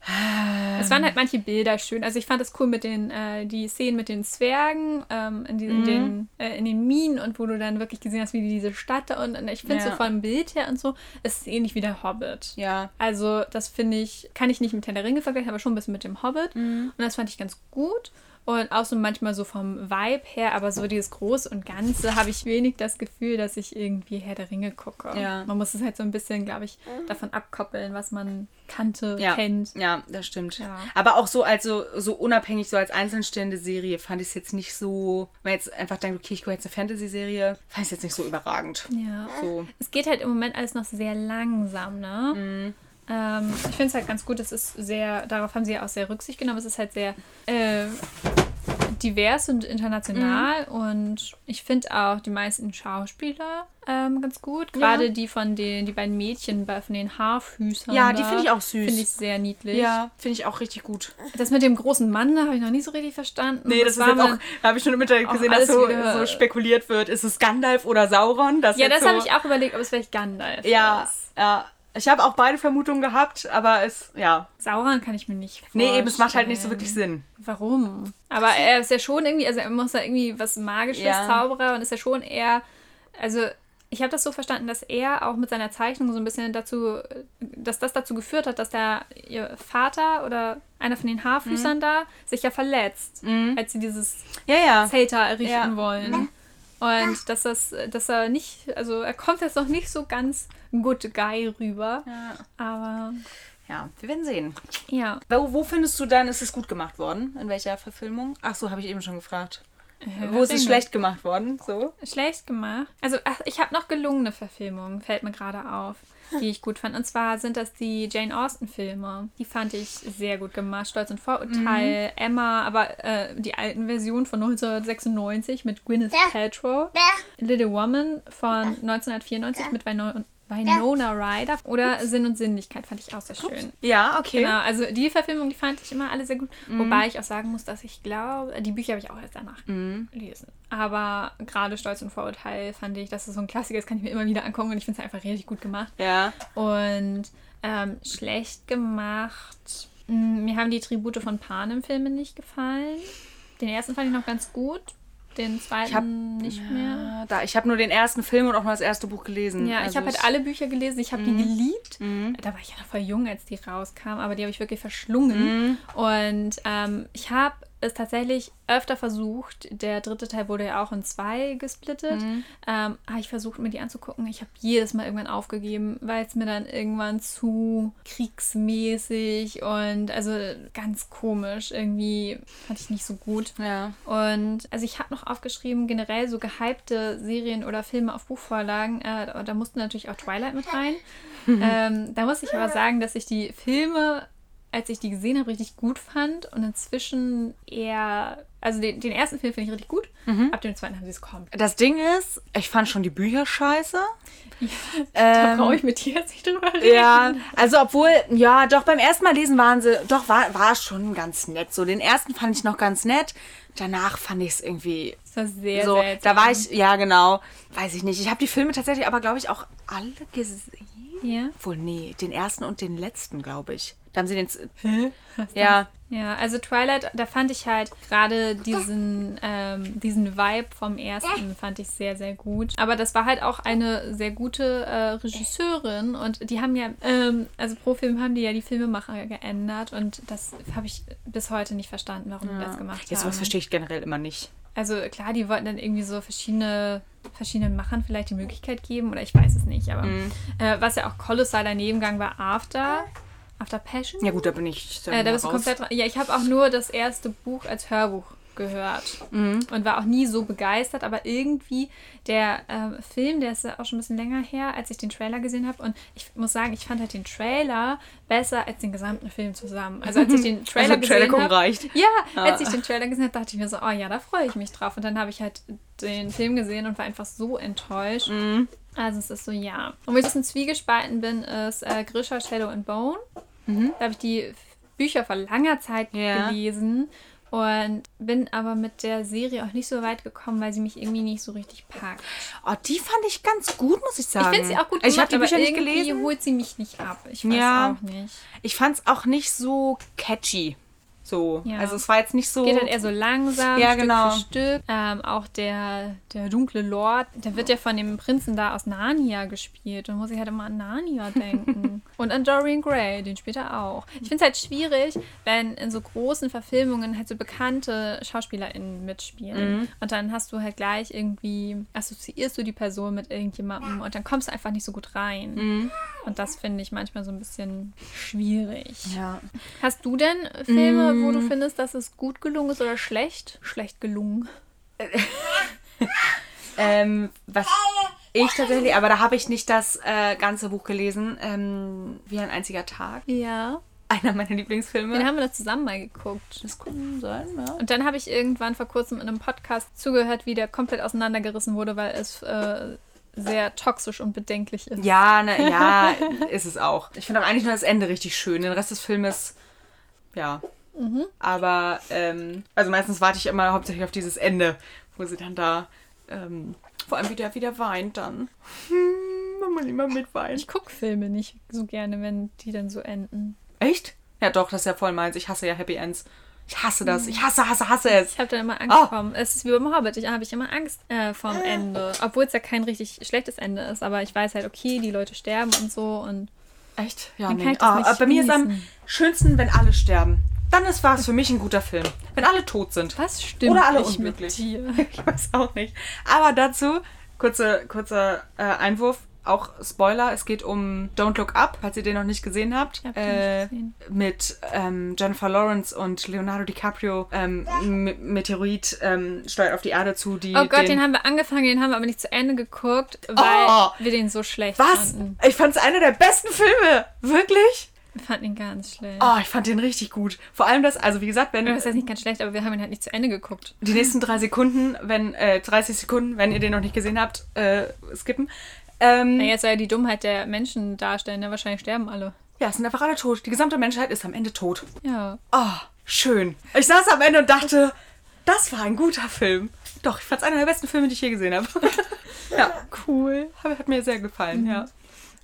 Es waren halt manche Bilder schön. Also ich fand es cool mit den, äh, die Szenen mit den Zwergen ähm, in, die, Mhm. in, den, äh, in den Minen und wo du dann wirklich gesehen hast, wie die diese Stadt da und, und ich finde Ja. so vom Bild her und so, es ist ähnlich wie der Hobbit. ja. Also das finde ich, kann ich nicht mit Herr der Ringe vergleichen, aber schon ein bisschen mit dem Hobbit. Mhm. Und das fand ich ganz gut. Und auch so manchmal so vom Vibe her, aber so dieses Große und Ganze habe ich wenig das Gefühl, dass ich irgendwie Herr der Ringe gucke. Ja. Man muss es halt so ein bisschen, glaube ich, davon abkoppeln, was man kannte, Ja, kennt. ja, das stimmt. Ja. Aber auch so, also so unabhängig, so als einzeln Serie, fand ich es jetzt nicht so, wenn man jetzt einfach denkt, okay, ich gucke jetzt eine Fantasy-Serie, fand ich es jetzt nicht so überragend. Ja. So. Es geht halt im Moment alles noch sehr langsam, ne? Mhm. Ähm, ich finde es halt ganz gut, es ist sehr, darauf haben sie ja auch sehr Rücksicht genommen, es ist halt sehr äh, divers und international Mhm. und ich finde auch die meisten Schauspieler ähm, ganz gut. Gerade die von den, die beiden Mädchen von den Haarfüßern. Ja, die finde ich auch süß. Finde ich sehr niedlich. Ja, finde ich auch richtig gut. Das mit dem großen Mann, da habe ich noch nicht so richtig verstanden. Nee, das ist war jetzt auch, habe ich schon im Internet gesehen, dass so, so spekuliert wird, ist es Gandalf oder Sauron? Das Ja, das so, habe ich auch überlegt, ob es vielleicht Gandalf Ja, ist. ja. Ich habe auch beide Vermutungen gehabt, aber es, ja. Sauron kann ich mir nicht vorstellen. Nee, eben, es macht halt nicht so wirklich Sinn. Warum? Aber er ist ja schon irgendwie, also er muss ja irgendwie was Magisches, Ja. Zauberer und ist ja schon eher, also ich habe das so verstanden, dass er auch mit seiner Zeichnung so ein bisschen dazu, dass das dazu geführt hat, dass der ihr Vater oder einer von den Haarfüßern Mhm. da sich ja verletzt, als sie dieses Ja, ja. Zelt da errichten Ja. wollen. Und dass das, dass er nicht, also er kommt jetzt noch nicht so ganz good guy rüber. Ja. Aber Ja, wir werden sehen. ja. Wo, wo findest du dann, ist es gut gemacht worden? In welcher Verfilmung? Ach so, habe ich eben schon gefragt. Äh, Wo ist es schlecht gemacht worden? So? Schlecht gemacht. Also, ach, ich habe noch gelungene Verfilmungen, fällt mir gerade auf, die ich gut fand. Und zwar sind das die Jane Austen-Filme. Die fand ich sehr gut gemacht. Stolz und Vorurteil, Emma, aber äh, die alten Versionen von 1996 mit Gwyneth Paltrow. Little Woman von 1994 mit Winona, Winona Ryder. Oder Sinn und Sinnlichkeit fand ich auch sehr schön. Ja, okay. Genau, also die Verfilmung, die fand ich immer alle sehr gut. Wobei ich auch sagen muss, dass ich glaube, die Bücher habe ich auch erst danach gelesen. Aber gerade Stolz und Vorurteil fand ich, das ist so ein Klassiker, das kann ich mir immer wieder angucken und ich finde es einfach richtig gut gemacht. Ja. Und ähm, schlecht gemacht. mm, Mir haben die Tribute von Panem Filme nicht gefallen. Den ersten fand ich noch ganz gut. Den zweiten hab- nicht mehr. Da, ich habe nur den ersten Film und auch nur das erste Buch gelesen. Ja, ich Also habe halt alle Bücher gelesen, ich habe Mhm. die geliebt. Da war ich ja noch voll jung, als die rauskamen, aber die habe ich wirklich verschlungen. Mhm. Und ähm, ich habe es tatsächlich öfter versucht. Der dritte Teil wurde ja auch in zwei gesplittet. Mhm. Ähm, habe ich versucht, mir die anzugucken. Ich habe jedes Mal irgendwann aufgegeben, weil es mir dann irgendwann zu kriegsmäßig und also ganz komisch irgendwie fand ich nicht so gut. Ja. Und also ich habe noch aufgeschrieben, generell so gehypte Serien oder Filme auf Buchvorlagen. Äh, da mussten natürlich auch Twilight mit rein. ähm, da muss ich aber sagen, dass ich die Filme, als ich die gesehen habe, richtig gut fand und inzwischen eher. Also den, den ersten Film finde ich richtig gut. Ab dem zweiten haben sie es komplett. Das Ding ist, ich fand schon die Bücher scheiße. Da Ähm, brauche ich mit dir jetzt nicht drüber reden. Ja, also obwohl, ja, doch beim ersten Mal lesen waren sie, doch war, war schon ganz nett. So den ersten fand ich noch ganz nett. Danach fand ich es irgendwie Das war sehr so. seltsam. Da war ich, ja genau, weiß ich nicht. Ich habe die Filme tatsächlich aber glaube ich auch alle gesehen. Ja. Wohl nee, den ersten und den letzten glaube ich. Da haben sie den. Hä? Ja, Ja, also Twilight, da fand ich halt gerade diesen, ähm, diesen Vibe vom ersten fand ich sehr, sehr gut. Aber das war halt auch eine sehr gute äh, Regisseurin und die haben ja, ähm, also pro Film haben die ja die Filmemacher geändert und das habe ich bis heute nicht verstanden, warum die das gemacht jetzt haben. was verstehe ich generell immer nicht. Also klar, die wollten dann irgendwie so verschiedene verschiedenen Machern vielleicht die Möglichkeit geben oder ich weiß es nicht, aber Mhm. äh, was ja auch kolossaler Nebengang war After, After Passion. Ja gut, da bin ich. Äh, da bist du komplett dran. Ja, ich habe auch nur das erste Buch als Hörbuch gehört Mhm. und war auch nie so begeistert, aber irgendwie der ähm, Film, der ist ja auch schon ein bisschen länger her, als ich den Trailer gesehen habe und ich muss sagen, ich fand halt den Trailer besser als den gesamten Film zusammen. Also als ich den Trailer Also Trailer gesehen habe, reicht. ja, als Ah. ich den Trailer gesehen habe, dachte ich mir so, oh ja, da freue ich mich drauf und dann habe ich halt den Film gesehen und war einfach so enttäuscht. Mhm. Also es ist so, ja. Und wo ich ein bisschen zwiegespalten bin, ist äh, Grisha, Shadow and Bone. Da habe ich die Bücher vor langer Zeit Ja. gelesen und bin aber mit der Serie auch nicht so weit gekommen, weil sie mich irgendwie nicht so richtig packt. Oh, die fand ich ganz gut, muss ich Ich sagen. finde sie auch gut Also ich habe gemacht, die Bücher nicht gelesen. holt sie mich nicht ab. Ich weiß Ja. auch nicht. Ich fand es auch nicht so catchy. So. Ja. Also es war jetzt nicht so. Geht halt eher so langsam, Ja, Stück genau. für Stück. Ähm, auch der, der dunkle Lord, der wird ja von dem Prinzen da aus Narnia gespielt. Und muss ich halt immer an Narnia denken. und an Dorian Gray, den spielt er auch. Ich finde es halt schwierig, wenn in so großen Verfilmungen halt so bekannte SchauspielerInnen mitspielen. Mhm. Und dann hast du halt gleich irgendwie, assoziierst du die Person mit irgendjemandem und dann kommst du einfach nicht so gut rein. Mhm. Und das finde ich manchmal so ein bisschen schwierig. ja. Hast du denn Filme, wo Mm. du findest, dass es gut gelungen ist oder schlecht? Schlecht gelungen. Ähm, was ich tatsächlich, aber da habe ich nicht das äh, ganze Buch gelesen. Ähm, wie ein einziger Tag. Ja. Einer meiner Den Lieblingsfilme. haben wir da zusammen mal geguckt. Das kann sein, ja. Und dann habe ich irgendwann vor kurzem in einem Podcast zugehört, wie der komplett auseinandergerissen wurde, weil es äh, sehr toxisch und bedenklich ist. Ja, na, ja, ist es auch. Ich finde auch eigentlich nur das Ende richtig schön. Den Rest des Filmes, ja. Aber, ähm, also meistens warte ich immer hauptsächlich auf dieses Ende, wo sie dann da, ähm, vor allem wieder, wieder weint dann. Hm, wenn man immer mitweint. Ich gucke Filme nicht so gerne, wenn die dann so enden. Echt? Ja, doch, das ist ja voll meins. Ich hasse ja Happy Ends. Ich hasse das. Ich hasse, hasse, hasse es. Ich habe dann immer Angst Ah. vor. Es ist wie beim Hobbit. Ich habe ich immer Angst äh, vom Ende. Obwohl es ja kein richtig schlechtes Ende ist. Aber ich weiß halt, okay, die Leute sterben und so. Und Echt? Ja, nee. Ah, aber bei mir ist am schönsten, wenn alle sterben. Dann ist war es für mich ein guter Film. Wenn alle tot sind. was stimmt Oder alle unglücklich. dir? Ich weiß auch nicht. Aber dazu, kurze, kurzer äh, Einwurf, auch Spoiler, es geht um Don't Look Up, falls ihr den noch nicht gesehen habt. Ich hab den äh, nicht gesehen. mit ähm, Jennifer Lawrence und Leonardo DiCaprio. Ähm, Meteorit ähm, steuert auf die Erde zu, die. Oh Gott, den, haben wir angefangen, den haben wir aber nicht zu Ende geguckt, weil Oh. wir den so schlecht Was? fanden. Ich fand es einer der besten Filme. Wirklich? Wir fanden ihn ganz schlecht. Oh, ich fand den richtig gut. Vor allem das, also wie gesagt, wenn Das ist nicht ganz schlecht, aber wir haben ihn halt nicht zu Ende geguckt. die nächsten drei Sekunden, wenn, äh, 30 Sekunden, wenn ihr den noch nicht gesehen habt, äh, skippen. Ähm, Na, jetzt soll ja die Dummheit der Menschen darstellen, ne? Wahrscheinlich sterben alle. Ja, es sind einfach alle tot. Die gesamte Menschheit ist am Ende tot. Ja. Oh, schön. Ich saß am Ende und dachte, das war ein guter Film. Doch, ich fand es einer der besten Filme, die ich je gesehen habe. ja, Cool. hat, hat mir sehr gefallen, ja.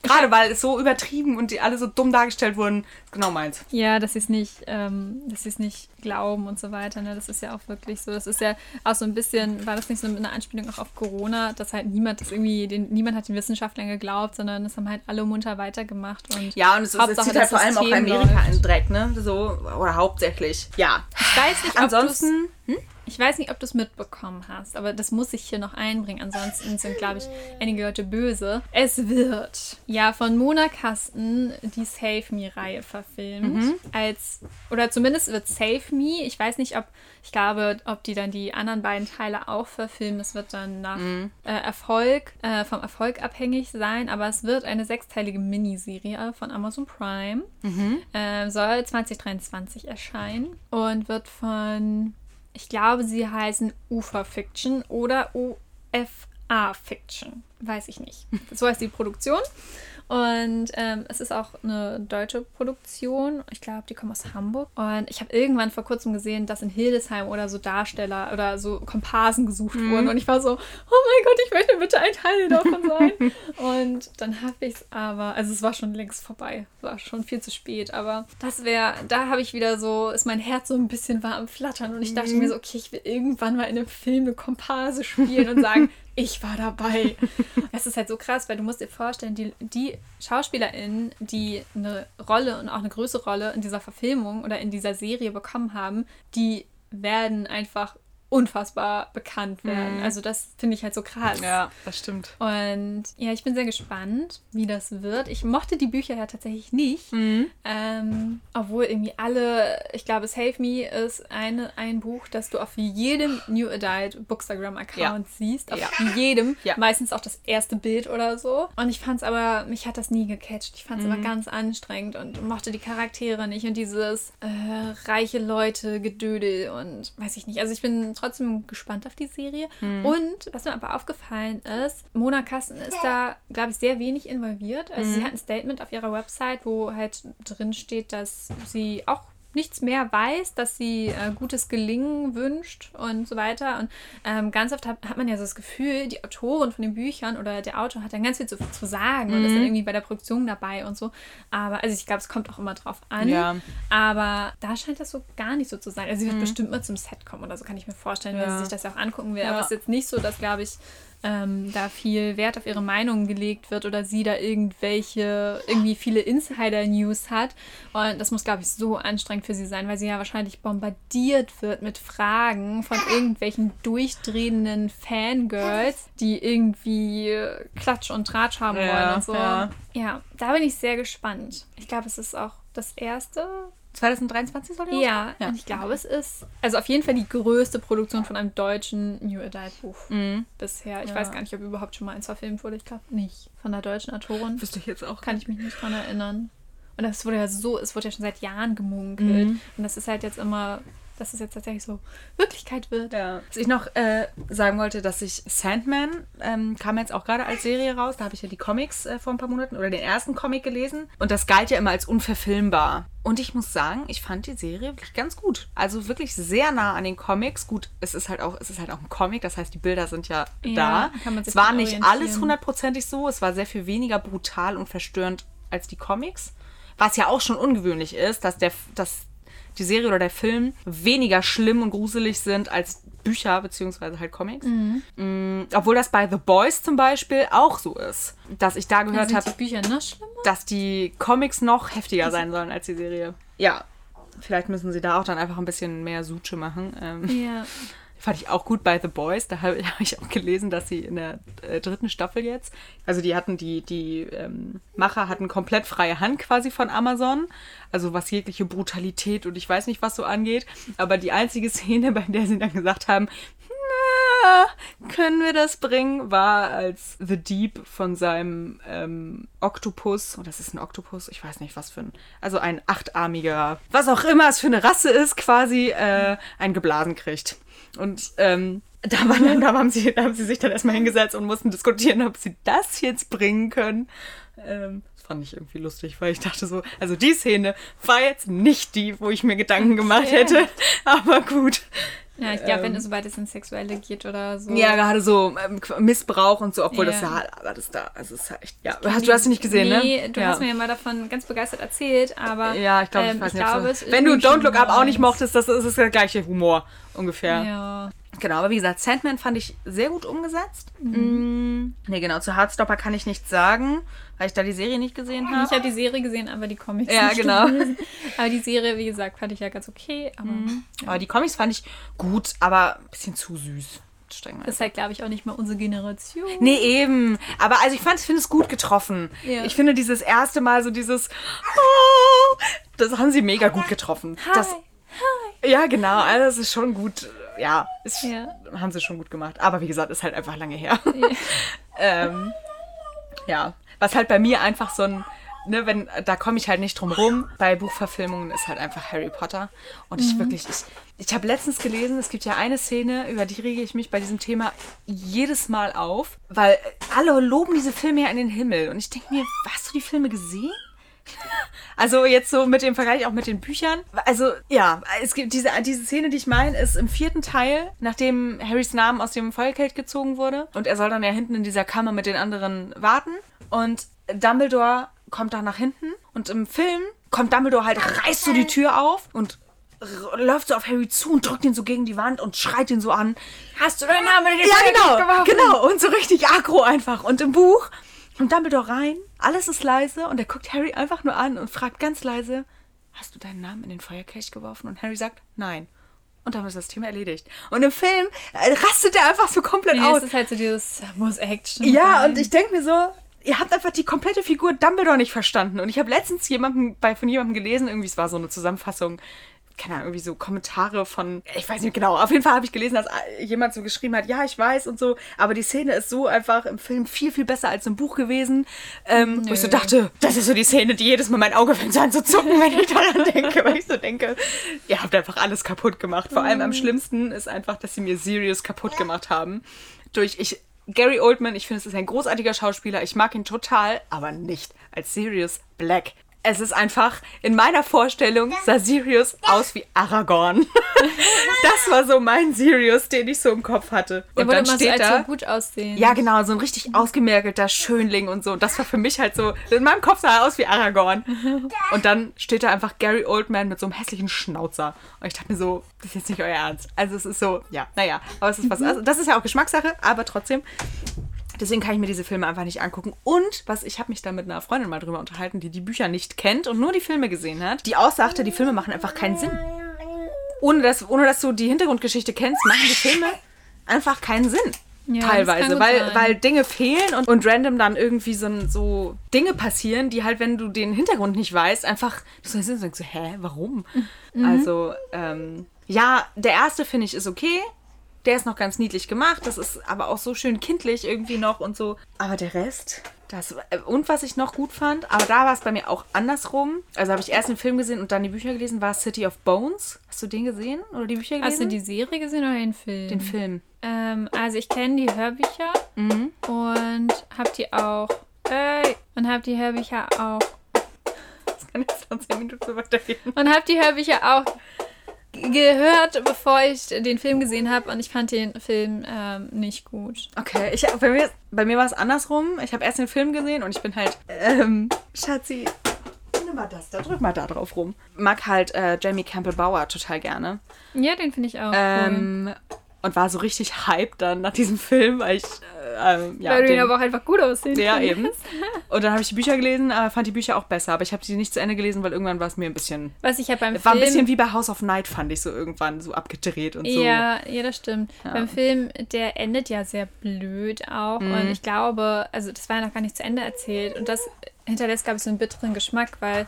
Gerade weil es so übertrieben und die alle so dumm dargestellt wurden. Ist genau meins. Ja, dass sie es nicht, ähm, dass sie es nicht glauben und so weiter. Ne? Das ist ja auch wirklich so. Das ist ja auch so ein bisschen, war das nicht so eine Anspielung auch auf Corona, dass halt niemand das irgendwie, den, niemand hat den Wissenschaftlern geglaubt, sondern es haben halt alle munter weitergemacht. Und Ja, und es, ist, es Hauptsache, zieht halt das vor allem auch Amerika läuft. in Dreck, ne? So, oder hauptsächlich. Ja. Ich weiß nicht, ob Ansonsten, du's- Ich weiß nicht, ob du es mitbekommen hast, aber das muss ich hier noch einbringen. Ansonsten sind, glaube ich, einige Leute böse. Es wird ja von Mona Kasten die Save Me-Reihe verfilmt. Als, oder zumindest wird Save Me, ich weiß nicht, ob, ich glaube, ob die dann die anderen beiden Teile auch verfilmen. Das wird dann nach äh, Erfolg, äh, vom Erfolg abhängig sein, aber es wird eine sechsteilige Miniserie von Amazon Prime. Äh, soll 2023 erscheinen und wird von ich glaube, sie heißen UFA Fiction oder UFA Fiction. Weiß ich nicht. So heißt die Produktion. Und ähm, es ist auch eine deutsche Produktion. Ich glaube, die kommen aus Hamburg. Und ich habe irgendwann vor kurzem gesehen, dass in Hildesheim oder so Darsteller oder so Komparsen gesucht wurden. Und ich war so, oh mein Gott, ich möchte bitte ein Teil davon sein. und dann habe ich es aber, also es war schon längst vorbei. Es war schon viel zu spät. Aber das wäre, da habe ich wieder so, ist mein Herz so ein bisschen war am Flattern. Und ich dachte mir so, okay, ich will irgendwann mal in einem Film eine Komparse spielen und sagen, ich war dabei. Es ist halt so krass, weil du musst dir vorstellen, die, die SchauspielerInnen, die eine Rolle und auch eine größere Rolle in dieser Verfilmung oder in dieser Serie bekommen haben, die werden einfach unfassbar bekannt werden. Also das finde ich halt so krass. ja, das stimmt. Und ja, ich bin sehr gespannt, wie das wird. Ich mochte die Bücher ja tatsächlich nicht. Ähm, obwohl irgendwie alle, ich glaube, Save Me ist eine, ein Buch, das du auf jedem New Adult Bookstagram-Account Ja. siehst. Auf Ja. jedem. Ja. Meistens auch das erste Bild oder so. Und ich fand es aber, mich hat das nie gecatcht. Ich fand es Mhm. aber ganz anstrengend und mochte die Charaktere nicht und dieses äh, reiche Leute, Gedödel und weiß ich nicht. Also ich bin trotzdem gespannt auf die Serie. Mhm. Und was mir aber aufgefallen ist, Mona Kasten ist da, glaube ich, sehr wenig involviert. Also Mhm. sie hat ein Statement auf ihrer Website, wo halt drin steht, dass sie auch nichts mehr weiß, dass sie äh, gutes Gelingen wünscht und so weiter. Und ähm, ganz oft hat, hat man ja so das Gefühl, die Autorin von den Büchern oder der Autor hat dann ganz viel zu, zu sagen und ist dann irgendwie bei der Produktion dabei und so. Aber, also ich glaube, es kommt auch immer drauf an. Ja. Aber da scheint das so gar nicht so zu sein. Also sie wird bestimmt mal zum Set kommen oder so, kann ich mir vorstellen, Ja. sie sich das ja auch angucken will. Ja. Aber es ist jetzt nicht so, dass, glaube ich, ähm, da viel Wert auf ihre Meinung gelegt wird oder sie da irgendwelche, irgendwie viele Insider-News hat. Und das muss, glaube ich, so anstrengend für sie sein, weil sie ja wahrscheinlich bombardiert wird mit Fragen von irgendwelchen durchdrehenden Fangirls, die irgendwie Klatsch und Tratsch haben Ja, wollen und so. ja. ja, da bin ich sehr gespannt. Ich glaube, es ist auch das erste 2023 soll die ja, ja. und ich glaube, es ist also auf jeden Fall die größte Produktion von einem deutschen New Adult Buch Mhm. bisher. Ich Ja. weiß gar nicht, ob überhaupt schon mal eins verfilmt wurde. Ich glaube nicht. Von der deutschen Autorin Wüsste ich jetzt auch. kann ich mich nicht dran erinnern. Und das wurde ja so, es wurde ja schon seit Jahren gemunkelt. Mhm. Und das ist halt jetzt immer, dass es jetzt tatsächlich so Wirklichkeit wird. Ja. Was ich noch äh, sagen wollte, dass ich Sandman ähm, kam jetzt auch gerade als Serie raus. Da habe ich ja die Comics äh, vor ein paar Monaten oder den ersten Comic gelesen. Und das galt ja immer als unverfilmbar. Und ich muss sagen, ich fand die Serie wirklich ganz gut. Also wirklich sehr nah an den Comics. Gut, es ist halt auch, es ist halt auch ein Comic, das heißt, die Bilder sind ja, Ja, da. es war nicht alles hundertprozentig so. Es war sehr viel weniger brutal und verstörend als die Comics. Was ja auch schon ungewöhnlich ist, dass der, dass die Serie oder der Film weniger schlimm und gruselig sind als Bücher beziehungsweise halt Comics. Mm, obwohl das bei The Boys zum Beispiel auch so ist. Dass ich da gehört habe, die Bücher noch schlimmer? dass die Comics noch heftiger sein sollen als die Serie. Ja. Vielleicht müssen sie da auch dann einfach ein bisschen mehr Suche machen. Ähm, Ja. Fand ich auch gut bei The Boys. Da habe hab ich auch gelesen, dass sie in der äh, dritten Staffel jetzt, also die hatten die, die ähm, Macher hatten komplett freie Hand quasi von Amazon. Also was jegliche Brutalität und ich weiß nicht, was so angeht. Aber die einzige Szene, bei der sie dann gesagt haben, na, können wir das bringen, war als The Deep von seinem ähm, Oktopus, und das ist ein Oktopus, ich weiß nicht, was für ein, also ein achtarmiger, was auch immer es für eine Rasse ist, quasi äh, ein geblasen kriegt. Und ähm, da, waren da, haben sie, da haben sie sich dann erstmal hingesetzt und mussten diskutieren, ob sie das jetzt bringen können. Ähm, das fand ich irgendwie lustig, weil ich dachte so, also die Szene war jetzt nicht die, wo ich mir Gedanken gemacht hätte, aber gut. Ja, ich glaube, wenn Ähm. es sobald es ins Sexuelle geht oder so. Ja, gerade so ähm, Missbrauch und so, obwohl das Ja. alles da, also es ist echt, ja, hast, du hast sie nicht gesehen, nee, ne? du ja. hast mir ja mal davon ganz begeistert erzählt, aber ja, ich glaube, ähm, ich weiß ich nicht. glaube, so- Wenn du Don't Look Up auch nicht mochtest, das ist, ist der gleiche Humor ungefähr. Ja. Genau, aber wie gesagt, Sandman fand ich sehr gut umgesetzt. Mhm. Nee, genau, zu Heartstopper kann ich nichts sagen, weil ich da die Serie nicht gesehen Ich habe. habe die Serie gesehen, aber die Comics Ja, nicht genau. gelesen. Aber die Serie, wie gesagt, fand ich ja ganz okay. Aber Aber die Comics fand ich gut, aber ein bisschen zu süß. Streng mal. das ist halt, glaube ich, auch nicht mehr unsere Generation. Nee, eben. Aber also ich fand, ich finde es gut getroffen. Ja. Ich finde dieses erste Mal so dieses oh, das haben sie mega gut getroffen. Das, Hi. ja, genau. Also das ist schon gut. Ja, ist, Ja. haben sie schon gut gemacht. Aber wie gesagt, ist halt einfach lange her. Ja. ähm, ja, was halt bei mir einfach so ein, ne, wenn, da komme ich halt nicht drum rum. Bei Buchverfilmungen ist halt einfach Harry Potter. Und ich wirklich, ich, ich habe letztens gelesen, es gibt ja eine Szene, über die rege ich mich bei diesem Thema jedes Mal auf, weil alle loben diese Filme ja in den Himmel. Und ich denke mir, hast du die Filme gesehen? Also jetzt so mit dem Vergleich auch mit den Büchern. Also ja, es gibt diese, diese Szene, die ich meine, ist im vierten Teil, nachdem Harrys Namen aus dem Feuerkelch gezogen wurde. Und er soll dann ja hinten in dieser Kammer mit den anderen warten. Und Dumbledore kommt da nach hinten. Und im Film kommt Dumbledore halt, reißt so die Tür auf und läuft so auf Harry zu und drückt ihn so gegen die Wand und schreit ihn so an. Hast du deinen Namen in den Ja, genau, genau. Und so richtig aggro einfach. Und im Buch kommt Dumbledore rein, alles ist leise und er guckt Harry einfach nur an und fragt ganz leise, hast du deinen Namen in den Feuerkelch geworfen? Und Harry sagt, nein. Und damit ist das Thema erledigt. Und im Film äh, rastet er einfach so komplett Nee, aus. es ist halt so dieses, muss Action Ja, sein. und ich denke mir so, ihr habt einfach die komplette Figur Dumbledore nicht verstanden. Und ich habe letztens jemanden bei, von jemandem gelesen, irgendwie, es war so eine Zusammenfassung, keine Ahnung, irgendwie so Kommentare von, ich weiß nicht genau, auf jeden Fall habe ich gelesen, dass jemand so geschrieben hat, ja, ich weiß und so, aber die Szene ist so einfach im Film viel, viel besser als im Buch gewesen. Ähm, wo ich so dachte, das ist so die Szene, die jedes Mal mein Auge fängt an zu zucken, wenn ich daran denke, weil ich so denke, ihr habt einfach alles kaputt gemacht. Vor allem am schlimmsten ist einfach, dass sie mir Sirius kaputt gemacht haben. Durch, ich, Gary Oldman, ich finde, es ist ein großartiger Schauspieler, ich mag ihn total, aber nicht als Sirius Black. Es ist einfach, in meiner Vorstellung sah Sirius aus wie Aragorn. das war so mein Sirius, den ich so im Kopf hatte. Der Und wollte dann immer so steht als da, so gut aussehen. ja genau, so ein richtig ausgemergelter Schönling und so. Und das war für mich halt so, in meinem Kopf sah er aus wie Aragorn. Und dann steht da einfach Gary Oldman mit so einem hässlichen Schnauzer. Und ich dachte mir so, das ist jetzt nicht euer Ernst. Also es ist so, ja, naja, aber es ist was, also das ist ja auch Geschmackssache, aber trotzdem. Deswegen kann ich mir diese Filme einfach nicht angucken. Und was, ich habe mich da mit einer Freundin mal drüber unterhalten, die die Bücher nicht kennt und nur die Filme gesehen hat, die aussagte, die Filme machen einfach keinen Sinn. Ohne dass, ohne dass du die Hintergrundgeschichte kennst, machen die Filme einfach keinen Sinn. Ja, teilweise, weil, sein. weil Dinge fehlen und, und random dann irgendwie so, so Dinge passieren, die halt, wenn du den Hintergrund nicht weißt, einfach so sind, du, hä, warum? Mhm. Also, ähm, ja, der erste finde ich ist okay. Der ist noch ganz niedlich gemacht. Das ist aber auch so schön kindlich irgendwie noch und so. Aber der Rest, das. äh, Und was ich noch gut fand, aber da war es bei mir auch andersrum. Also habe ich erst den Film gesehen und dann die Bücher gelesen, war City of Bones. Hast du den gesehen? Oder die Bücher gelesen? Hast du die Serie gesehen oder den Film? den Film. Ähm, also ich kenne die Hörbücher Mhm. und hab die auch. Äh, und hab die Hörbücher auch. Das kann jetzt noch 10 Minuten so weitergehen. Und hab die Hörbücher auch gehört, bevor ich den Film gesehen habe. Und ich fand den Film ähm, nicht gut. Okay, ich, bei mir, bei mir war es andersrum. Ich habe erst den Film gesehen und ich bin halt, ähm, Schatzi, nimm mal das da, drück mal da drauf rum. Mag halt äh, Jamie Campbell Bauer total gerne. Ja, den finde ich auch cool. Ähm, und war so richtig hyped dann nach diesem Film, weil ich, ähm, ja, Weil du ihn aber auch einfach gut aussehen ja, findest. eben. Und dann habe ich die Bücher gelesen, aber fand die Bücher auch besser. Aber ich habe die nicht zu Ende gelesen, weil irgendwann war es mir ein bisschen. Was ich ja beim War Film... ein bisschen wie bei House of Night, fand ich so irgendwann so abgedreht und so. Ja, ja, das stimmt. Beim Film, der endet ja sehr blöd auch. Mhm. Und ich glaube, also das war ja noch gar nicht zu Ende erzählt. Und das hinterlässt, glaube ich, so einen bitteren Geschmack, weil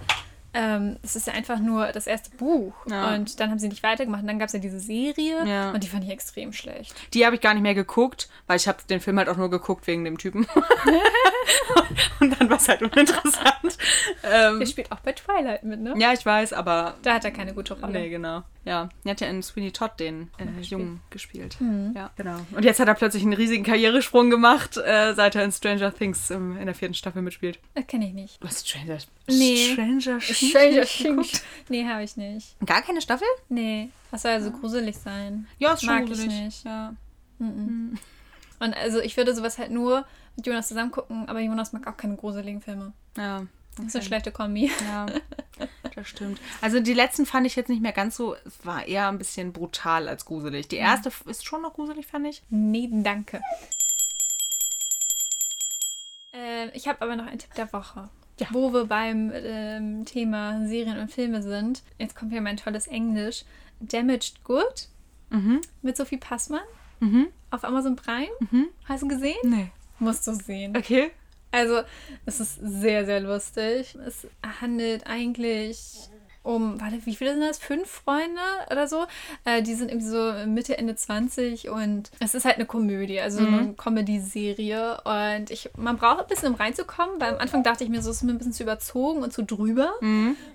ähm, es ist ja einfach nur das erste Buch. Ja. Und dann haben sie nicht weitergemacht. Und dann gab es ja diese Serie. Ja. Und die fand ich extrem schlecht. Die habe ich gar nicht mehr geguckt, weil ich habe den Film halt auch nur geguckt wegen dem Typen. und dann war es halt uninteressant. ähm, Der spielt auch bei Twilight mit, ne? ja, ich weiß, aber. Da hat er keine gute Rolle. Nee, genau. Ja, er hat ja in Sweeney Todd den äh. Jungen gespielt. Mhm. Ja, genau. Und jetzt hat er plötzlich einen riesigen Karrieresprung gemacht, äh, seit er in Stranger Things ähm, in der vierten Staffel mitspielt. Das kenne ich nicht. Hast Stranger, Nee. Stranger, Things Stranger Things. Nee, habe ich nicht. Gar keine Staffel? Nee. Das soll ja so gruselig sein. Ja, ist schon Mag ich gruselig. nicht. Ja. Und also ich würde sowas halt nur mit Jonas zusammen gucken, aber Jonas mag auch keine gruseligen Filme. ja. Das ist eine schlechte Kombi. Ja, das stimmt. Also die letzten fand ich jetzt nicht mehr ganz so, es war eher ein bisschen brutal als gruselig. Die erste ist schon noch gruselig, fand ich. Nee, danke. Ähm, ich habe aber noch einen Tipp der Woche. Ja. Wo wir beim ähm, Thema Serien und Filme sind. Jetzt kommt hier mein tolles Englisch. Damaged Good Mhm. mit Sophie Passmann Mhm. auf Amazon Prime. Mhm. Hast du gesehen? Nee. Musst du sehen. Okay. Also, es ist sehr, sehr lustig. Es handelt eigentlich um, warte, wie viele sind das? Fünf Freunde oder so? Äh, die sind irgendwie so Mitte, Ende 20 und es ist halt eine Komödie, also eine Comedy-Serie. Und ich, man braucht ein bisschen, um reinzukommen, weil am Anfang dachte ich mir so, es ist mir ein bisschen zu überzogen und zu drüber,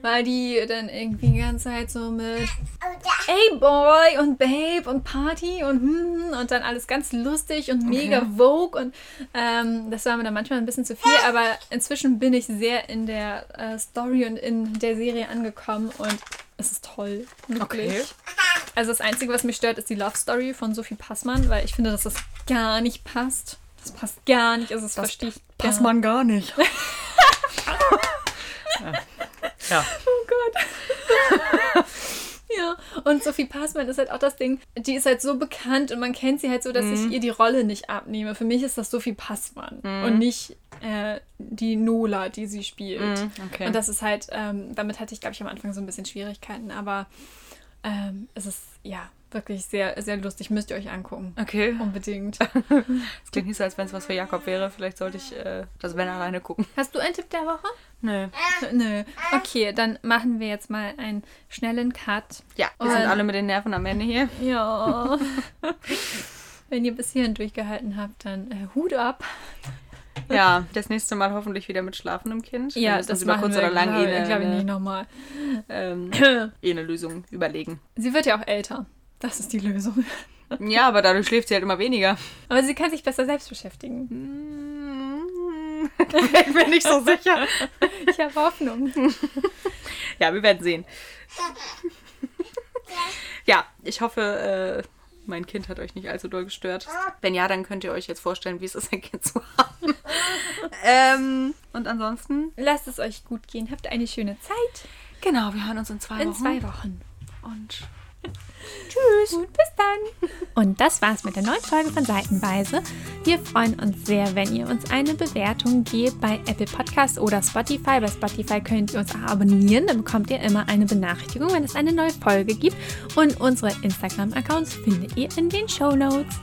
weil die dann irgendwie die ganze Zeit so mit Ey Boy und Babe und Party und hm, und dann alles ganz lustig und mega Vogue und ähm, das war mir dann manchmal ein bisschen zu viel, aber inzwischen bin ich sehr in der äh, Story und in der Serie angekommen und es ist toll. Wirklich. Okay. Also das Einzige, was mich stört, ist die Love Story von Sophie Passmann, weil ich finde, dass das gar nicht passt. Das passt gar nicht, also das, verstehe ich Passt gar man gar nicht. ja. Oh Gott. ja, und Sophie Passmann ist halt auch das Ding, die ist halt so bekannt und man kennt sie halt so, dass Mhm. ich ihr die Rolle nicht abnehme. Für mich ist das Sophie Passmann Mhm. und nicht äh, die Nola, die sie spielt. Mhm, okay. Und das ist halt, ähm, damit hatte ich, glaube ich, am Anfang so ein bisschen Schwierigkeiten, aber ähm, es ist, ja, wirklich sehr, sehr lustig. Müsst ihr euch angucken. Okay. Unbedingt. Das klingt nicht so, als wenn es was für Jakob wäre. Vielleicht sollte ich äh, das wenn alleine gucken. Hast du einen Tipp der Woche? Nö. Nö. Okay, dann machen wir jetzt mal einen schnellen Cut. Ja, wir Und- sind alle mit den Nerven am Ende hier. Ja. Wenn ihr bis hierhin durchgehalten habt, dann äh, Hut ab. Ja, das nächste Mal hoffentlich wieder mit schlafendem Kind. Wir müssen uns über kurz oder lang eh eine, glaube ich, nicht nochmal. ähm, eh eine Lösung überlegen. Sie wird ja auch älter. Das ist die Lösung. Ja, aber dadurch schläft sie halt immer weniger. Aber sie kann sich besser selbst beschäftigen. ich bin nicht so sicher. Ich habe Hoffnung. Ja, wir werden sehen. Ja, ich hoffe, äh, mein Kind hat euch nicht allzu doll gestört. Wenn ja, dann könnt ihr euch jetzt vorstellen, wie es ist, ein Kind zu haben. ähm, und ansonsten, Lasst es euch gut gehen. Habt eine schöne Zeit. genau, wir hören uns in zwei In Wochen. zwei Wochen. Und Tschüss. Gut, bis dann. Und das war's mit der neuen Folge von Seitenweise. Wir freuen uns sehr, wenn ihr uns eine Bewertung gebt bei Apple Podcasts oder Spotify. Bei Spotify könnt ihr uns auch abonnieren. Dann bekommt ihr immer eine Benachrichtigung, wenn es eine neue Folge gibt. Und unsere Instagram-Accounts findet ihr in den Show Notes.